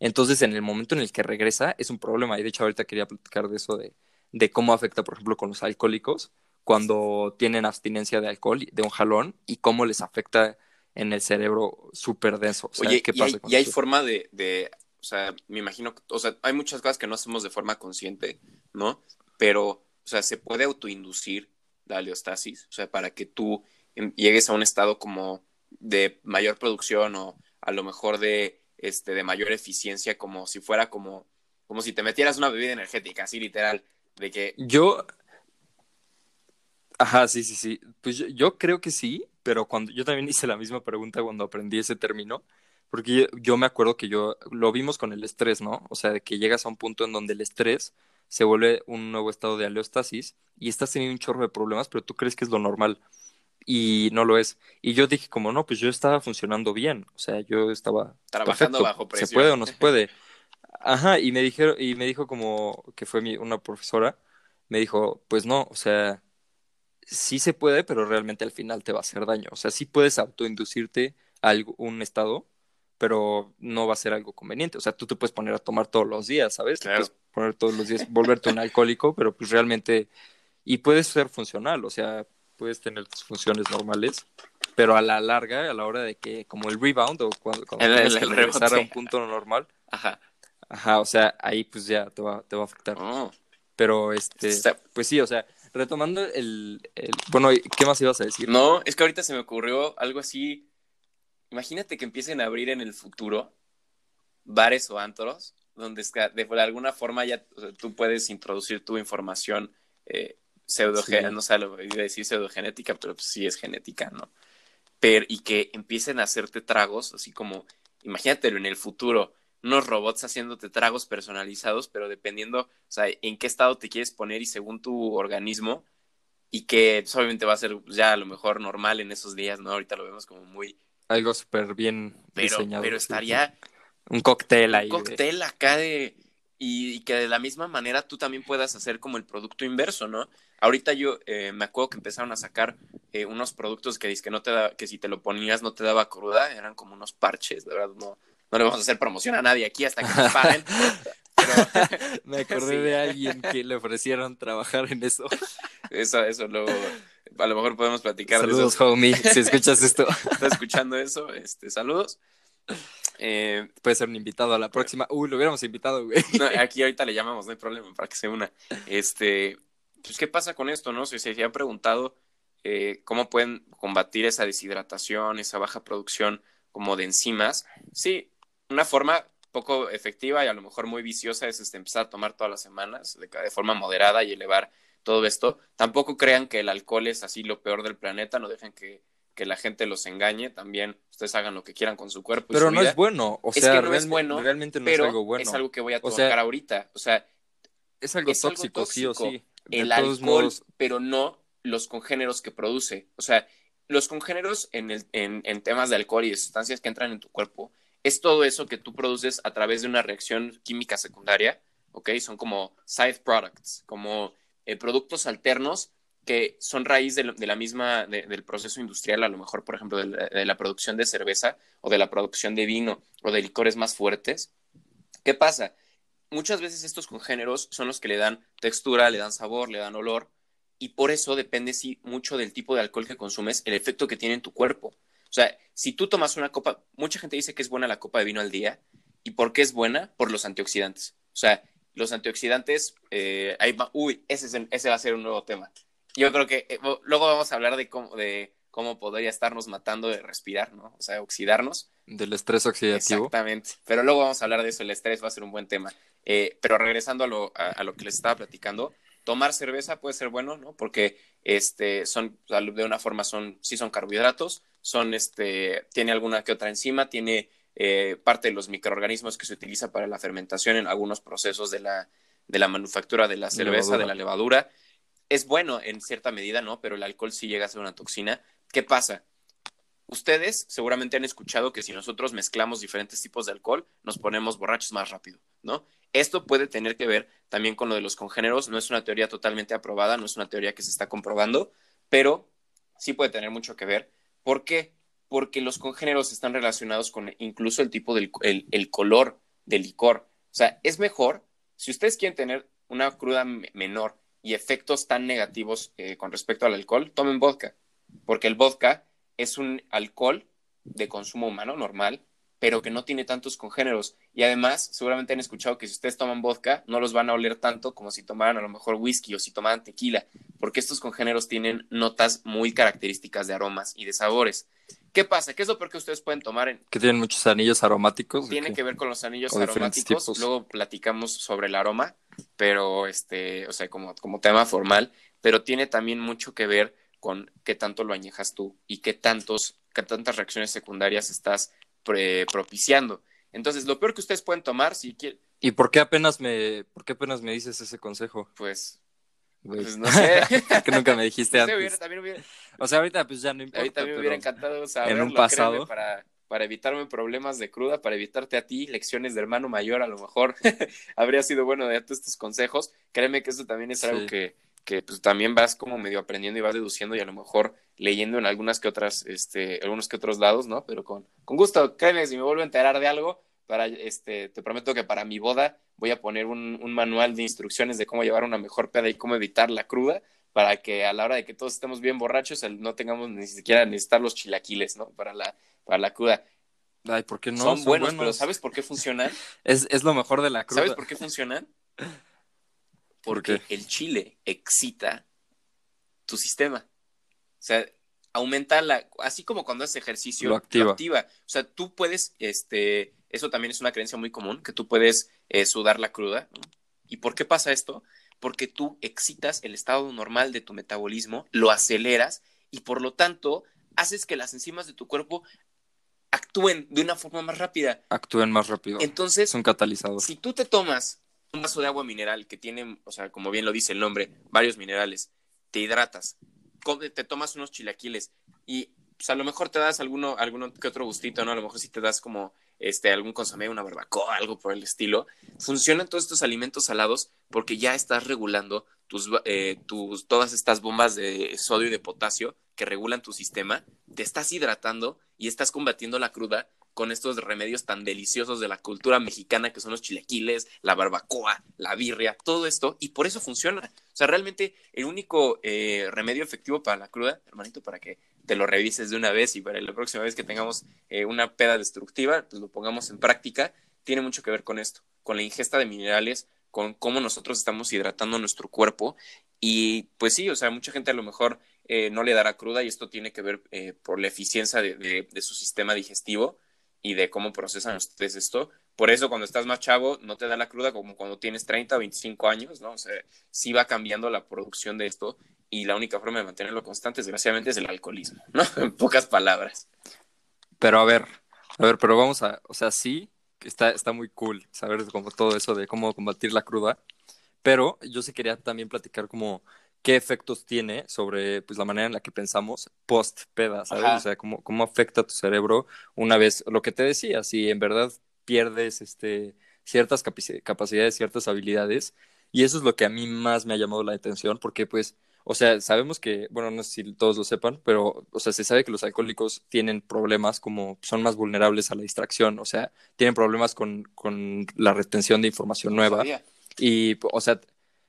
Entonces, en el momento en el que regresa, es un problema. Y de hecho, ahorita quería platicar de eso, de, de cómo afecta, por ejemplo, con los alcohólicos, cuando tienen abstinencia de alcohol, de un jalón, y cómo les afecta en el cerebro súper denso. Oye, ¿qué pasa y hay, forma de, de o sea, me imagino, o sea, hay muchas cosas que no hacemos de forma consciente, ¿no? Pero, o sea, se puede autoinducir la aleostasis, o sea, para que tú llegues a un estado como de mayor producción o a lo mejor de, este, de mayor eficiencia, como si fuera como, como si te metieras una bebida energética, así literal, de que... Yo... Ajá, sí, sí, sí. Pues yo creo que sí, pero cuando yo también hice la misma pregunta cuando aprendí ese término porque yo, me acuerdo que yo lo vimos con el estrés, ¿no? O sea, de que llegas a un punto en donde el estrés se vuelve un nuevo estado de aleostasis y estás teniendo un chorro de problemas, pero tú crees que es lo normal y no lo es. Y yo dije como, no, pues yo estaba funcionando bien, o sea, yo estaba trabajando bajo presión. ¿Se puede o no se puede? Ajá, y me dijeron y me dijo como que fue mi, una profesora, me dijo, pues no, o sea, sí se puede, pero realmente al final te va a hacer daño. O sea, sí puedes autoinducirte a un estado, pero no va a ser algo conveniente. O sea, tú te puedes poner a tomar todos los días, ¿sabes? Te puedes poner todos los días, volverte un alcohólico, pero pues realmente, y puedes ser funcional, o sea, puedes tener tus funciones normales, pero a la larga, a la hora de que, como el rebound o cuando, cuando el, regresar a un punto normal, ajá. Ajá, o sea, ahí pues ya te va, te va a afectar. Oh. Pero este, pues sí, o sea, retomando el, el, bueno, ¿qué más ibas a decir? No, es que ahorita se me ocurrió algo así imagínate que empiecen a abrir en el futuro bares o antros donde de, alguna forma ya tú puedes introducir tu información eh, pseudogenética, no sé, lo iba a decir pseudogenética, pero pues sí es genética, ¿no? Pero, y que empiecen a hacerte tragos, así como, imagínatelo en el futuro, unos robots haciéndote tragos personalizados, pero dependiendo, o sea, en qué estado te quieres poner y según tu organismo, y que pues, obviamente va a ser ya a lo mejor normal en esos días, ¿no? Ahorita lo vemos como muy algo súper bien diseñado. Pero estaría... Un cóctel ahí. Un cóctel acá de... Y, que de la misma manera tú también puedas hacer como el producto inverso, ¿no? Ahorita yo eh, me acuerdo que empezaron a sacar eh, unos productos que que no te da, que si te lo ponías no te daba cruda, eran como unos parches, de verdad, no, no le vamos a hacer promoción a nadie aquí hasta que nos paguen. me acordé de alguien que le ofrecieron trabajar en eso. Eso, eso luego a lo mejor podemos platicar saludos, de homie, si escuchas esto. ¿Estás escuchando eso? Este, saludos. Eh, Puede ser un invitado a la próxima. Uy, lo hubiéramos invitado, güey. aquí ahorita le llamamos, no hay problema, para que se una. Este, pues, ¿qué pasa con esto, no? Si se han preguntado eh, cómo pueden combatir esa deshidratación, esa baja producción como de enzimas. Sí, una forma poco efectiva y a lo mejor muy viciosa es este, empezar a tomar todas las semanas de, de forma moderada y elevar todo esto. Tampoco crean que el alcohol es así lo peor del planeta, no dejen que, que la gente los engañe, también ustedes hagan lo que quieran con su cuerpo. Pero no es bueno, o sea, no es bueno, realmente no es algo bueno. Es algo que voy a tocar ahorita, o sea, es algo, tóxico, sí o sí. el alcohol, pero no los congéneros que produce. O sea, los congéneros en, el, en, en temas de alcohol y de sustancias que entran en tu cuerpo es todo eso que tú produces a través de una reacción química secundaria, ¿ok? Son como side products, como eh, productos alternos que son raíz de, la misma, del proceso industrial, a lo mejor, por ejemplo, de la, producción de cerveza o de la producción de vino o de licores más fuertes. ¿Qué pasa? Muchas veces estos congéneros son los que le dan textura, le dan sabor, le dan olor, y por eso depende sí, mucho del tipo de alcohol que consumes, el efecto que tiene en tu cuerpo. O sea, si tú tomas una copa, mucha gente dice que es buena la copa de vino al día, ¿Y por qué es buena? Por los antioxidantes. O sea, los antioxidantes, eh, uy, ese, ese va a ser un nuevo tema. Yo creo que eh, luego vamos a hablar de cómo, de cómo podría estarnos matando de respirar, ¿no? O sea, oxidarnos. Del estrés oxidativo. Exactamente. Pero luego vamos a hablar de eso, el estrés va a ser un buen tema. Eh, pero regresando a lo, a, lo, que les estaba platicando, tomar cerveza puede ser bueno, ¿no? Porque este, son, de una forma son, sí son carbohidratos, son, este, tiene alguna que otra enzima, tiene eh, parte de los microorganismos que se utiliza para la fermentación en algunos procesos de la, de la manufactura de la cerveza, de la levadura. Es bueno en cierta medida, ¿no? Pero el alcohol sí llega a ser una toxina. ¿Qué pasa? Ustedes seguramente han escuchado que si nosotros mezclamos diferentes tipos de alcohol, nos ponemos borrachos más rápido, ¿no? Esto puede tener que ver también con lo de los congéneros. No es una teoría totalmente aprobada, no es una teoría que se está comprobando, pero sí puede tener mucho que ver. ¿Por qué? Porque los congéneros están relacionados con incluso el tipo del el, color del licor. O sea, es mejor, si ustedes quieren tener una cruda menor y efectos tan negativos eh, con respecto al alcohol, tomen vodka, porque el vodka es un alcohol de consumo humano normal, pero que no tiene tantos congéneros. Y además, seguramente han escuchado que si ustedes toman vodka, no los van a oler tanto como si tomaran a lo mejor whisky o si tomaran tequila, porque estos congéneros tienen notas muy características de aromas y de sabores. ¿Qué pasa? ¿Qué es lo peor que ustedes pueden tomar? En... Que tienen muchos anillos aromáticos. Tiene que ver con los anillos aromáticos. Luego platicamos sobre el aroma, pero este, o sea, como, como tema formal, pero tiene también mucho que ver con qué tanto lo añejas tú y qué tantos, qué tantas reacciones secundarias estás propiciando. Entonces, lo peor que ustedes pueden tomar, si quieren. ¿Y por qué apenas me, por qué apenas me dices ese consejo? Pues pues no sé. que nunca me dijiste antes. O sea, ahorita pues ya no importa. Ahorita me hubiera encantado saberlo, en un pasado. Para, para evitarme problemas de cruda, para evitarte a ti lecciones de hermano mayor, a lo mejor habría sido bueno darte estos consejos. Créeme que eso también es algo que, que pues, también vas como medio aprendiendo y vas deduciendo y a lo mejor leyendo en algunas que otras, este, algunos que otros lados, ¿no? Pero con, con gusto, créeme, si me vuelvo a enterar de algo, para, este, te prometo que para mi boda voy a poner un, manual de instrucciones de cómo llevar una mejor peda y cómo evitar la cruda para que a la hora de que todos estemos bien borrachos no tengamos ni siquiera necesitar los chilaquiles, ¿no? Para la, para la cruda. Ay, ¿por qué no? Son, buenos, pero ¿sabes por qué funcionan? es, es, lo mejor de la cruda. ¿Sabes por qué funcionan? Porque el chile excita tu sistema. O sea, aumenta la, así como cuando haces ejercicio, lo activa. O sea, tú puedes, este, eso también es una creencia muy común, que tú puedes eh, sudar la cruda. ¿Y por qué pasa esto? Porque tú excitas el estado normal de tu metabolismo, lo aceleras y por lo tanto haces que las enzimas de tu cuerpo actúen de una forma más rápida. Actúen más rápido. Entonces, es un catalizador. Si tú te tomas un vaso de agua mineral que tiene, o sea, como bien lo dice el nombre, varios minerales, te hidratas, te tomas unos chilaquiles y pues, a lo mejor te das alguno, alguno que otro gustito, ¿no? A lo mejor si te das como este, algún consomé, una barbacoa, algo por el estilo. Funcionan todos estos alimentos salados porque ya estás regulando tus, eh, tus, todas estas bombas de sodio y de potasio que regulan tu sistema, te estás hidratando y estás combatiendo la cruda con estos remedios tan deliciosos de la cultura mexicana que son los chilequiles, la barbacoa, la birria, todo esto, y por eso funciona. O sea, realmente el único eh, remedio efectivo para la cruda, hermanito, para que te lo revises de una vez y para la próxima vez que tengamos eh, una peda destructiva, pues lo pongamos en práctica, tiene mucho que ver con esto, con la ingesta de minerales, con cómo nosotros estamos hidratando nuestro cuerpo. Y pues sí, o sea, mucha gente a lo mejor eh, no le dará cruda y esto tiene que ver por la eficiencia de su sistema digestivo y de cómo procesan ustedes esto. Por eso cuando estás más chavo no te da la cruda como cuando tienes 30 o 25 años, ¿no? O sea, sí va cambiando la producción de esto y la única forma de mantenerlo constante, desgraciadamente, es el alcoholismo, ¿no? En pocas palabras. Pero a ver, a ver, pero vamos a, o sea, sí, está, está muy cool saber como todo eso de cómo combatir la cruda, pero yo sí quería también platicar como qué efectos tiene sobre pues, la manera en la que pensamos post peda, ¿sabes? O sea, cómo, cómo afecta tu cerebro una vez, lo que te decía, si en verdad pierdes este, ciertas capacidades, ciertas habilidades, y eso es lo que a mí más me ha llamado la atención, porque pues, o sea, sabemos que, bueno, no sé si todos lo sepan, pero, o sea, se sabe que los alcohólicos tienen problemas como son más vulnerables a la distracción, o sea, tienen problemas con, con la retención de información nueva. Y, o sea,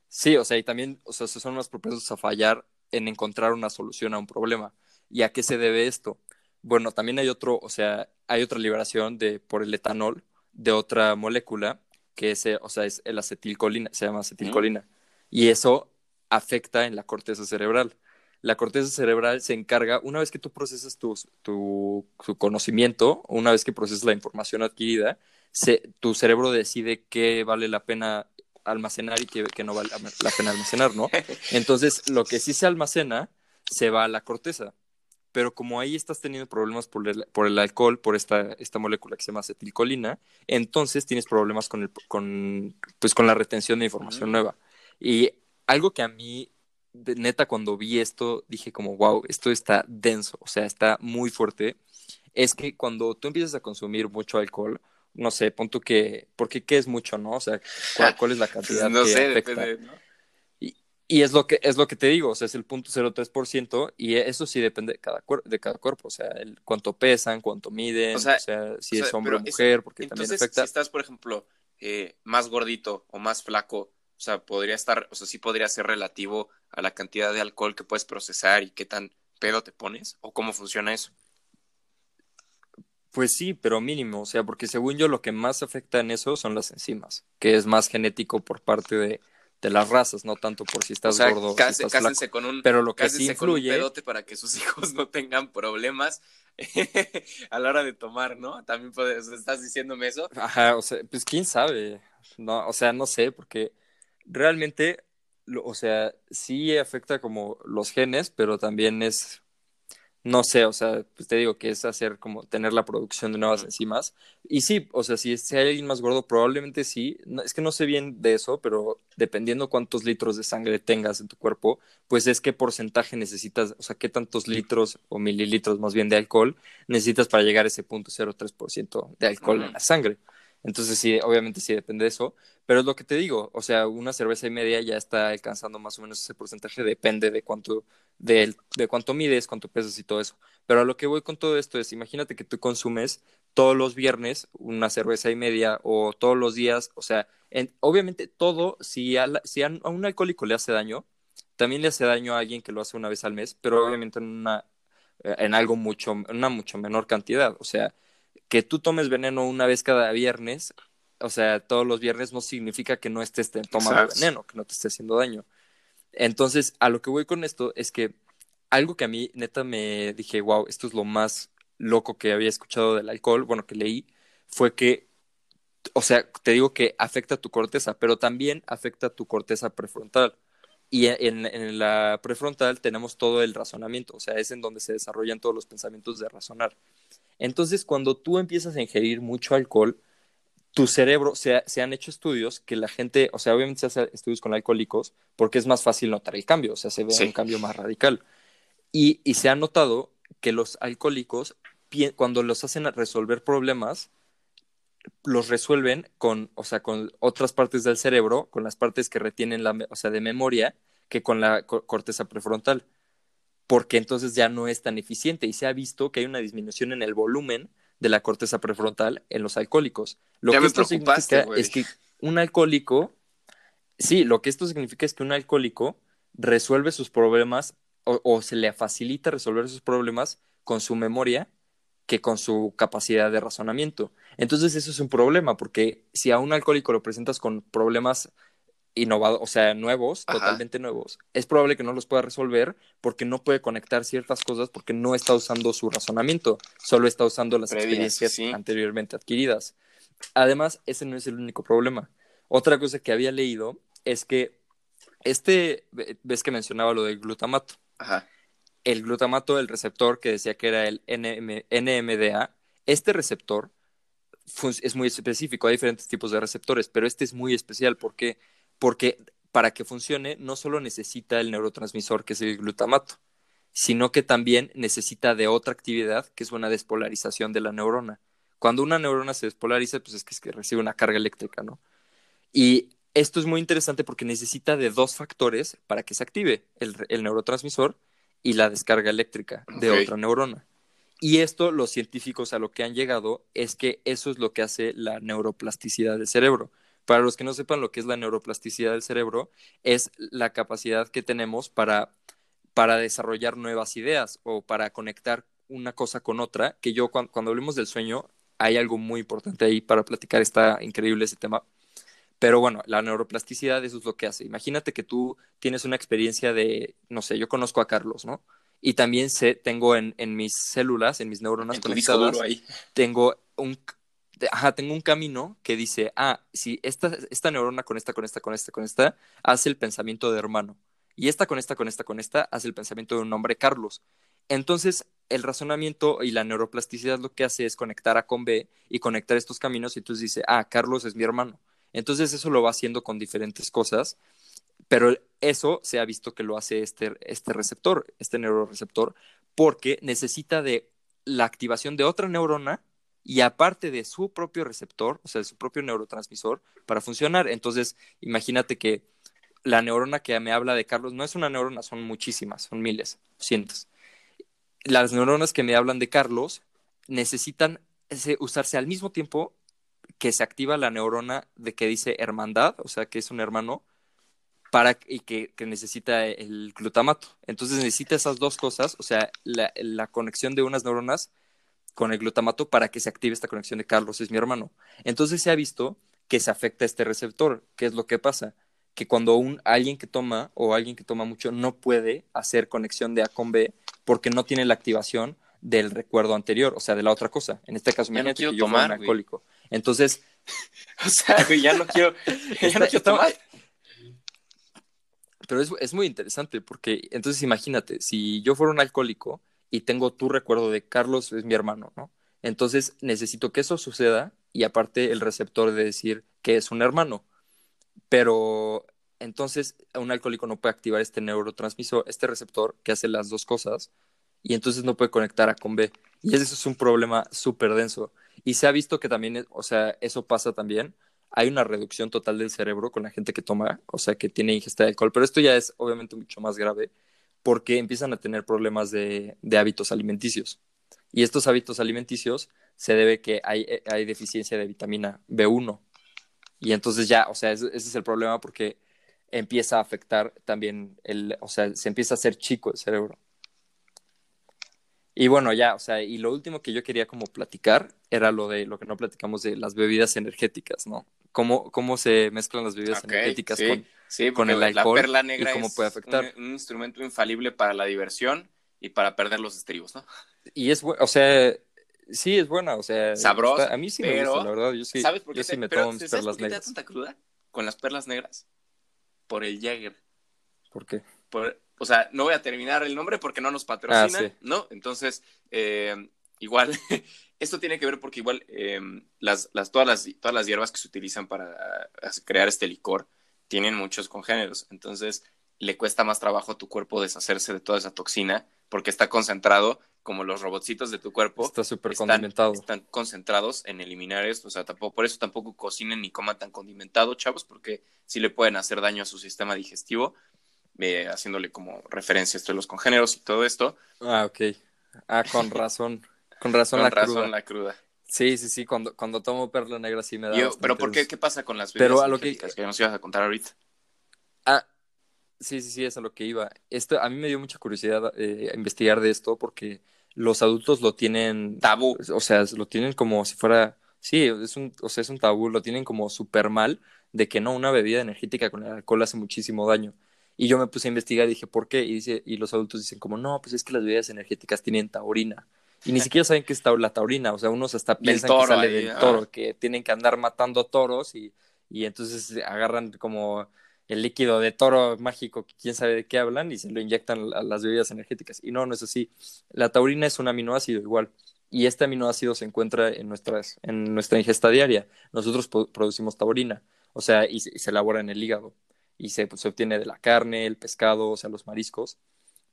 Sí, o sea, y también, o sea, son más propensos a fallar en encontrar una solución a un problema. ¿Y a qué se debe esto? Bueno, también hay otro, o sea, hay otra liberación de por el etanol de otra molécula que es, o sea, es el acetilcolina, se llama acetilcolina. Y eso afecta en la corteza cerebral. La corteza cerebral se encarga, una vez que tú procesas tu, tu, conocimiento, una vez que procesas la información adquirida, tu cerebro decide qué vale la pena almacenar y qué, qué no vale la pena almacenar, ¿no? Entonces, lo que sí se almacena se va a la corteza pero como ahí estás teniendo problemas por el, por el alcohol, por esta, esta molécula que se llama acetilcolina, entonces tienes problemas con, el, con, pues, con la retención de información nueva. Y algo que a mí, neta, cuando vi esto, dije como, wow, esto está denso, o sea, está muy fuerte, es que cuando tú empiezas a consumir mucho alcohol, no sé, pon tú que, porque qué es mucho, ¿no? O sea, ¿cuál, es la cantidad no sé, Depende, ¿no? Y es lo que es lo que te digo, o sea, es el 0.03% y eso sí depende de cada, de cada cuerpo, o sea, el, cuánto pesan, cuánto miden, o sea, si es hombre o mujer, porque también afecta. Si estás, por ejemplo, eh, más gordito o más flaco, o sea, podría estar, o sea, sí podría ser relativo a la cantidad de alcohol que puedes procesar y qué tan pedo te pones, o cómo funciona eso. Pues sí, pero mínimo, o sea, porque según yo lo que más afecta en eso son las enzimas, que es más genético por parte de de las razas, no tanto por si estás gordo o si estás cásense con un, Pero lo que sí influye... con un pedote para que sus hijos no tengan problemas a la hora de tomar, ¿no? También puedes, estás diciéndome eso. Ajá, o sea, pues quién sabe. No, o sea, no sé, porque realmente, o sea, sí afecta como los genes, pero también es no sé, o sea, pues te digo que es hacer como tener la producción de nuevas enzimas. Y sí, o sea, si, hay alguien más gordo, probablemente sí. es que no sé bien de eso, pero dependiendo cuántos litros de sangre tengas en tu cuerpo, pues es qué porcentaje necesitas, o sea, qué tantos litros o mililitros más bien de alcohol necesitas para llegar a ese punto 0,3% de alcohol en la sangre. Entonces sí, obviamente sí depende de eso, pero es lo que te digo, o sea, una cerveza y media ya está alcanzando más o menos ese porcentaje, depende de cuánto, de, de cuánto mides, cuánto pesas y todo eso. Pero a lo que voy con todo esto es, imagínate que tú consumes todos los viernes una cerveza y media o todos los días, o sea, obviamente todo, si, a, si a, un alcohólico le hace daño, también le hace daño a alguien que lo hace una vez al mes, pero obviamente en una en algo mucho, una mucho menor cantidad, o sea, que tú tomes veneno una vez cada viernes, o sea, todos los viernes no significa que no estés tomando veneno, que no te esté haciendo daño. Entonces, a lo que voy con esto es que algo que a mí neta me dije, wow, esto es lo más loco que había escuchado del alcohol, bueno, que leí, fue que, o sea, te digo que afecta tu corteza, pero también afecta tu corteza prefrontal. Y en, en, la prefrontal tenemos todo el razonamiento, o sea, es en donde se desarrollan todos los pensamientos de razonar. Entonces, cuando tú empiezas a ingerir mucho alcohol, tu cerebro, se, se, han hecho estudios que la gente, o sea, obviamente se hacen estudios con alcohólicos porque es más fácil notar el cambio, o sea, se ve un cambio más radical. Y, y, se ha notado que los alcohólicos, cuando los hacen resolver problemas, los resuelven con, o sea, con otras partes del cerebro, con las partes que retienen la, o sea, de memoria, que con la corteza prefrontal porque entonces ya no es tan eficiente y se ha visto que hay una disminución en el volumen de la corteza prefrontal en los alcohólicos. Lo que esto significa es que un alcohólico, sí, lo que esto significa es que un alcohólico resuelve sus problemas o, se le facilita resolver sus problemas con su memoria que con su capacidad de razonamiento. Entonces eso es un problema, porque si a un alcohólico lo presentas con problemas innovados, o sea, nuevos, totalmente nuevos, es probable que no los pueda resolver porque no puede conectar ciertas cosas porque no está usando su razonamiento, solo está usando las experiencias anteriormente adquiridas. Además, ese no es el único problema. Otra cosa que había leído es que este, ves que mencionaba lo del glutamato. Ajá. El glutamato, el receptor que decía que era el NMDA, este receptor es muy específico, hay diferentes tipos de receptores, pero este es muy especial porque porque para que funcione no solo necesita el neurotransmisor que es el glutamato, sino que también necesita de otra actividad que es una despolarización de la neurona. Cuando una neurona se despolariza, pues es que, es que recibe una carga eléctrica, ¿no? Y esto es muy interesante porque necesita de dos factores para que se active el, neurotransmisor y la descarga eléctrica de otra neurona. Y esto, los científicos a lo que han llegado es que eso es lo que hace la neuroplasticidad del cerebro. Para los que no sepan lo que es la neuroplasticidad del cerebro, es la capacidad que tenemos para, para desarrollar nuevas ideas o para conectar una cosa con otra, que yo cuando, hablemos del sueño, hay algo muy importante ahí para platicar, está increíble ese tema. Pero bueno, la neuroplasticidad eso es lo que hace. Imagínate que tú tienes una experiencia de, no sé, yo conozco a Carlos, ¿no? Y también sé, tengo en, en mis células, en mis neuronas conectadas, tengo un, ajá, tengo un camino que dice, ah, si esta, esta neurona con esta, con esta, con esta, con esta, hace el pensamiento de hermano. Y esta con esta, con esta, con esta, hace el pensamiento de un hombre Carlos. Entonces, el razonamiento y la neuroplasticidad lo que hace es conectar A con B y conectar estos caminos y entonces dice, ah, Carlos es mi hermano. Entonces eso lo va haciendo con diferentes cosas, pero eso se ha visto que lo hace este, este receptor, este neuroreceptor, porque necesita de la activación de otra neurona y aparte de su propio receptor, o sea, de su propio neurotransmisor, para funcionar. Entonces, imagínate que la neurona que me habla de Carlos no es una neurona, son muchísimas, son miles, cientos. Las neuronas que me hablan de Carlos necesitan usarse al mismo tiempo que se activa la neurona de que dice hermandad, o sea, que es un hermano, para, y que, necesita el glutamato. Entonces necesita esas dos cosas, o sea, la, la, conexión de unas neuronas con el glutamato para que se active esta conexión de Carlos, es mi hermano. Entonces se ha visto que se afecta este receptor. ¿Qué es lo que pasa? Que cuando un, alguien que toma o alguien que toma mucho no puede hacer conexión de A con B porque no tiene la activación del recuerdo anterior, o sea, de la otra cosa. En este caso, me no quiero que yo tomar, un alcohólico. Entonces, o sea, güey, ya no quiero, ya no quiero tomar. Pero es, es, muy interesante porque, entonces imagínate, si yo fuera un alcohólico y tengo tu recuerdo de Carlos es mi hermano, ¿no? Entonces necesito que eso suceda y aparte el receptor de decir que es un hermano. Pero entonces un alcohólico no puede activar este neurotransmisor, este receptor que hace las dos cosas y entonces no puede conectar A con B. Y eso es un problema súper denso. Y se ha visto que también, o sea, eso pasa también. Hay una reducción total del cerebro con la gente que toma, o sea, que tiene ingesta de alcohol, pero esto ya es obviamente mucho más grave porque empiezan a tener problemas de, de hábitos alimenticios. Y estos hábitos alimenticios se debe que hay, hay deficiencia de vitamina B1. Y entonces ya, o sea, ese, ese es el problema porque empieza a afectar también el, o sea, se empieza a hacer chico el cerebro. Y bueno, ya, o sea, y lo último que yo quería como platicar era lo de lo que no platicamos de las bebidas energéticas, ¿no? Cómo, cómo se mezclan las bebidas energéticas con, el alcohol la perla negra y cómo puede afectar. Un, instrumento infalible para la diversión y para perder los estribos, ¿no? Y es, o sea, sí es buena, o sea, sabrosa. a mí sí me gusta, la verdad, yo sí, ¿sabes por qué yo sí me tomo mis perlas negras. Te da tanta cruda con las perlas negras? Por el Jagger. ¿Por qué? Por, o sea, no voy a terminar el nombre porque no nos patrocinan, ah, ¿no? Entonces, eh, igual, esto tiene que ver porque igual eh, las, las, todas, las, todas las hierbas que se utilizan para crear este licor tienen muchos congéneros, entonces le cuesta más trabajo a tu cuerpo deshacerse de toda esa toxina porque está concentrado como los robotcitos de tu cuerpo. Está súper condimentado. Están concentrados en eliminar esto, o sea, tampoco, por eso tampoco cocinen ni coman tan condimentado, chavos, porque sí le pueden hacer daño a su sistema digestivo eh, haciéndole como referencia esto de los congéneros y todo esto. Ah, ok. Ah, con razón. Con razón, la, razón cruda. la cruda. Sí, sí, sí, cuando, cuando tomo perla negra sí me da. pero ¿por qué? ¿Qué pasa con las bebidas pero a lo que... que nos ibas a contar ahorita? Ah, sí, sí, sí, es a lo que iba. Esto, a mí me dio mucha curiosidad eh, investigar de esto porque los adultos lo tienen. Tabú. O sea, lo tienen como si fuera. Sí, es un, o sea, es un tabú, lo tienen como súper mal de que no, una bebida energética con alcohol hace muchísimo daño. Y yo me puse a investigar y dije, ¿por qué? Y, dice, y los adultos dicen como, no, pues es que las bebidas energéticas tienen taurina. Y ni siquiera saben qué es la taurina. O sea, unos hasta piensan que sale del toro, que tienen que andar matando toros y, y entonces agarran como el líquido de toro mágico, que quién sabe de qué hablan, y se lo inyectan a las bebidas energéticas. Y no, no es así. La taurina es un aminoácido igual. Y este aminoácido se encuentra en, nuestras, en nuestra ingesta diaria. Nosotros producimos taurina, o sea, y se elabora en el hígado y se, pues, se, obtiene de la carne, el pescado, o sea, los mariscos.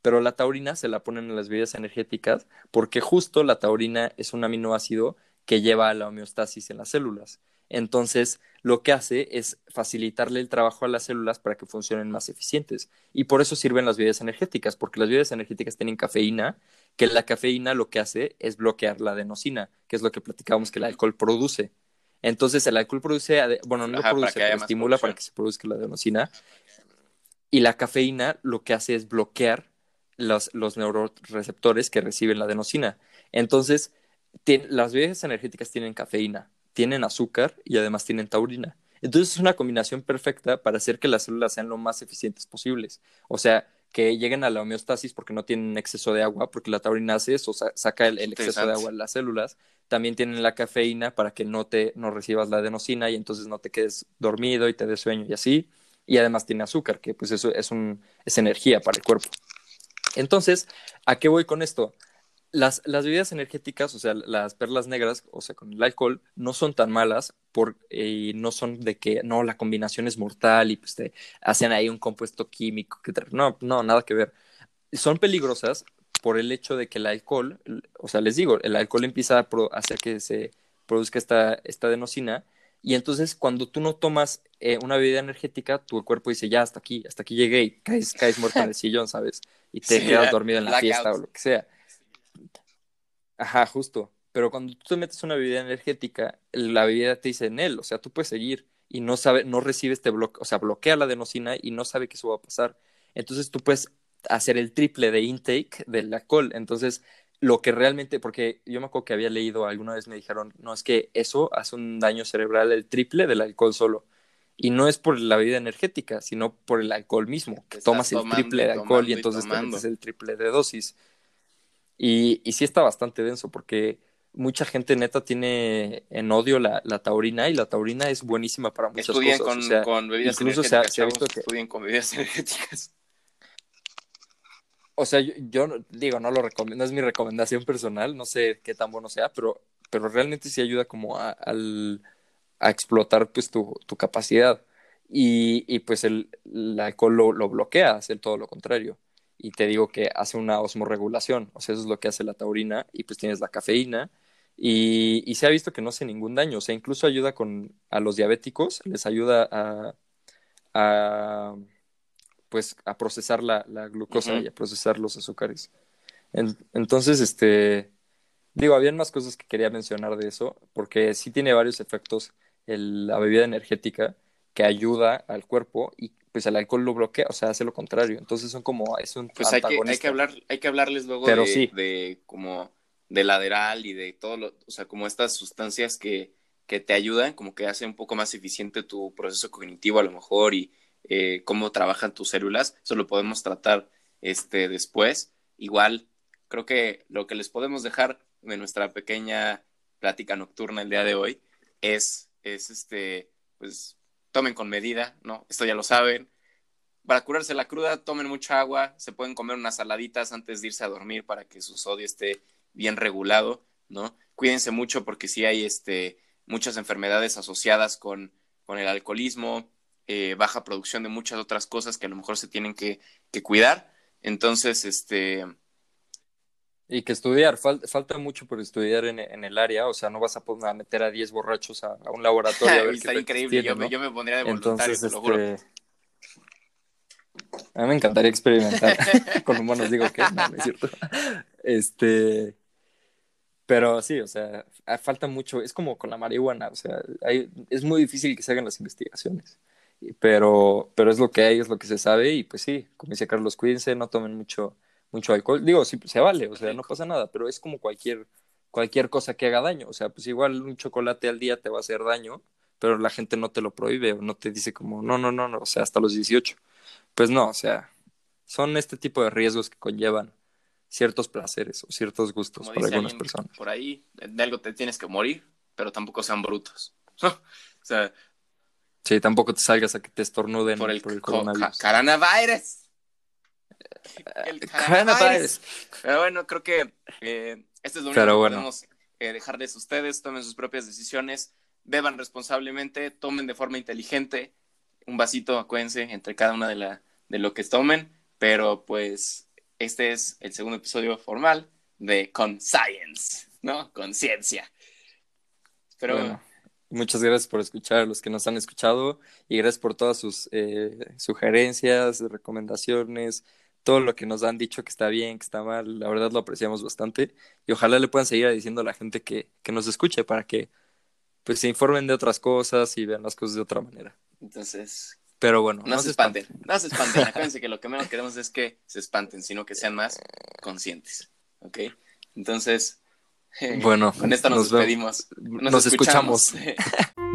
Pero la taurina se la ponen en las bebidas energéticas porque justo la taurina es un aminoácido que lleva a la homeostasis en las células. Entonces, lo que hace es facilitarle el trabajo a las células para que funcionen más eficientes. Y por eso sirven las bebidas energéticas, porque las bebidas energéticas tienen cafeína, que la cafeína lo que hace es bloquear la adenosina, que es lo que platicábamos que el alcohol produce. Entonces el alcohol produce, bueno, no produce, pero estimula para que se produzca la adenosina. Y la cafeína lo que hace es bloquear los, los neuroreceptores que reciben la adenosina. Entonces, las bebidas energéticas tienen cafeína, tienen azúcar y además tienen taurina. Entonces es una combinación perfecta para hacer que las células sean lo más eficientes posibles. O sea, que lleguen a la homeostasis porque no tienen exceso de agua, porque la taurina hace eso, saca el, exceso de agua en las células. También tienen la cafeína para que no, te, no recibas la adenosina y entonces no te quedes dormido y te des sueño y así. Y además tiene azúcar, que pues eso es, un, es energía para el cuerpo. Entonces, ¿a qué voy con esto? las, las, bebidas energéticas, o sea, las perlas negras, o sea, con el alcohol, no son tan malas por, y no son de que, no, la combinación es mortal y pues te hacen ahí un compuesto químico. Que no, no, nada que ver. Son peligrosas por el hecho de que el alcohol, o sea, les digo, el alcohol empieza a hacer que se produzca esta, esta adenosina y entonces cuando tú no tomas eh, una bebida energética, tu cuerpo dice, ya, hasta aquí, hasta aquí llegué y caes, caes muerto en el sillón, ¿sabes? Y te quedas dormido en la fiesta o lo que sea. Ajá, justo. Pero cuando tú te metes una bebida energética, la bebida te dice en él, o sea, tú puedes seguir y no sabe, no recibe este bloque, o sea, bloquea la adenosina y no sabe que eso va a pasar. Entonces tú puedes hacer el triple de intake del alcohol. Entonces, lo que realmente, porque yo me acuerdo que había leído, alguna vez me dijeron, no, es que eso hace un daño cerebral el triple del alcohol solo. Y no es por la bebida energética, sino por el alcohol mismo. Que tomas el triple de alcohol y entonces metes el triple de dosis. Y, y sí está bastante denso porque mucha gente neta tiene en odio la, la, taurina y la taurina es buenísima para muchas cosas. Con, o sea, con bebidas energéticas. Se ha, visto que... Estudien con bebidas energéticas. O sea, yo, digo, no lo recomiendo, es mi recomendación personal, no sé qué tan bueno sea, pero, pero realmente sí ayuda como a, explotar pues tu, tu capacidad. Y, y pues el, el alcohol lo, lo bloquea, hace todo lo contrario y te digo que hace una osmorregulación, o sea, eso es lo que hace la taurina y pues tienes la cafeína y, y se ha visto que no hace ningún daño, o sea, incluso ayuda con, a los diabéticos, les ayuda a, a pues a procesar la, la glucosa y a procesar los azúcares. entonces, este, digo, habían más cosas que quería mencionar de eso, porque sí tiene varios efectos el, la bebida energética que ayuda al cuerpo y pues el alcohol lo bloquea, o sea, hace lo contrario. Entonces son como, es un Pues hay que, hay que, hablar, hay que hablarles luego de, de como del lateral y de todo lo, o sea, como estas sustancias que, que te ayudan, como que hace un poco más eficiente tu proceso cognitivo a lo mejor y eh, cómo trabajan tus células. Eso lo podemos tratar este, después. Igual, creo que lo que les podemos dejar de nuestra pequeña plática nocturna el día de hoy es, es este, pues tomen con medida, ¿no? Esto ya lo saben. Para curarse la cruda, tomen mucha agua, se pueden comer unas saladitas antes de irse a dormir para que su sodio esté bien regulado, ¿no? Cuídense mucho porque sí hay este, muchas enfermedades asociadas con, con el alcoholismo, eh, baja producción de muchas otras cosas que a lo mejor se tienen que, que cuidar. Entonces, este, y que estudiar, falta mucho por estudiar en, en, el área, o sea, no vas a poner a meter a 10 borrachos a, un laboratorio. A ver Está increíble, yo, me, yo, me, pondría de voluntario, Entonces, lo juro. Este, a mí me encantaría experimentar con humanos, digo que no, no es cierto. Este, pero sí, o sea, falta mucho, es como con la marihuana, o sea, hay, es muy difícil que se hagan las investigaciones, pero, pero es lo que hay, es lo que se sabe y pues sí, como dice Carlos, cuídense, no tomen mucho mucho alcohol. Digo, sí, se vale, o sea, no pasa nada, pero es como cualquier, cualquier cosa que haga daño. O sea, pues igual un chocolate al día te va a hacer daño, pero la gente no te lo prohíbe o no te dice como, no, no, no, no, o sea, hasta los 18. Pues no, o sea, son este tipo de riesgos que conllevan ciertos placeres o ciertos gustos para algunas personas. Por ahí, de algo te tienes que morir, pero tampoco sean brutos. o sea. Sí, tampoco te salgas a que te estornuden por el, por el coronavirus. Coronavirus. el Pero bueno, creo que eh, este es lo único que podemos eh, dejarles a ustedes. Tomen sus propias decisiones, beban responsablemente, tomen de forma inteligente. Un vasito, acuérdense, entre cada una de, la, de lo que tomen. Pero pues este es el segundo episodio formal de Con Science, ¿no? Con ciencia. Pero bueno, muchas gracias por escuchar a los que nos han escuchado y gracias por todas sus eh, sugerencias, recomendaciones, todo lo que nos han dicho que está bien, que está mal, la verdad lo apreciamos bastante y ojalá le puedan seguir diciendo a la gente que, que nos escuche para que pues se informen de otras cosas y vean las cosas de otra manera. Entonces, pero bueno, no, se espanten. No se espanten. Acuérdense que lo que menos queremos es que se espanten, sino que sean más conscientes. ¿Ok? Entonces, Bueno, con esta nos, despedimos. Nos, escuchamos.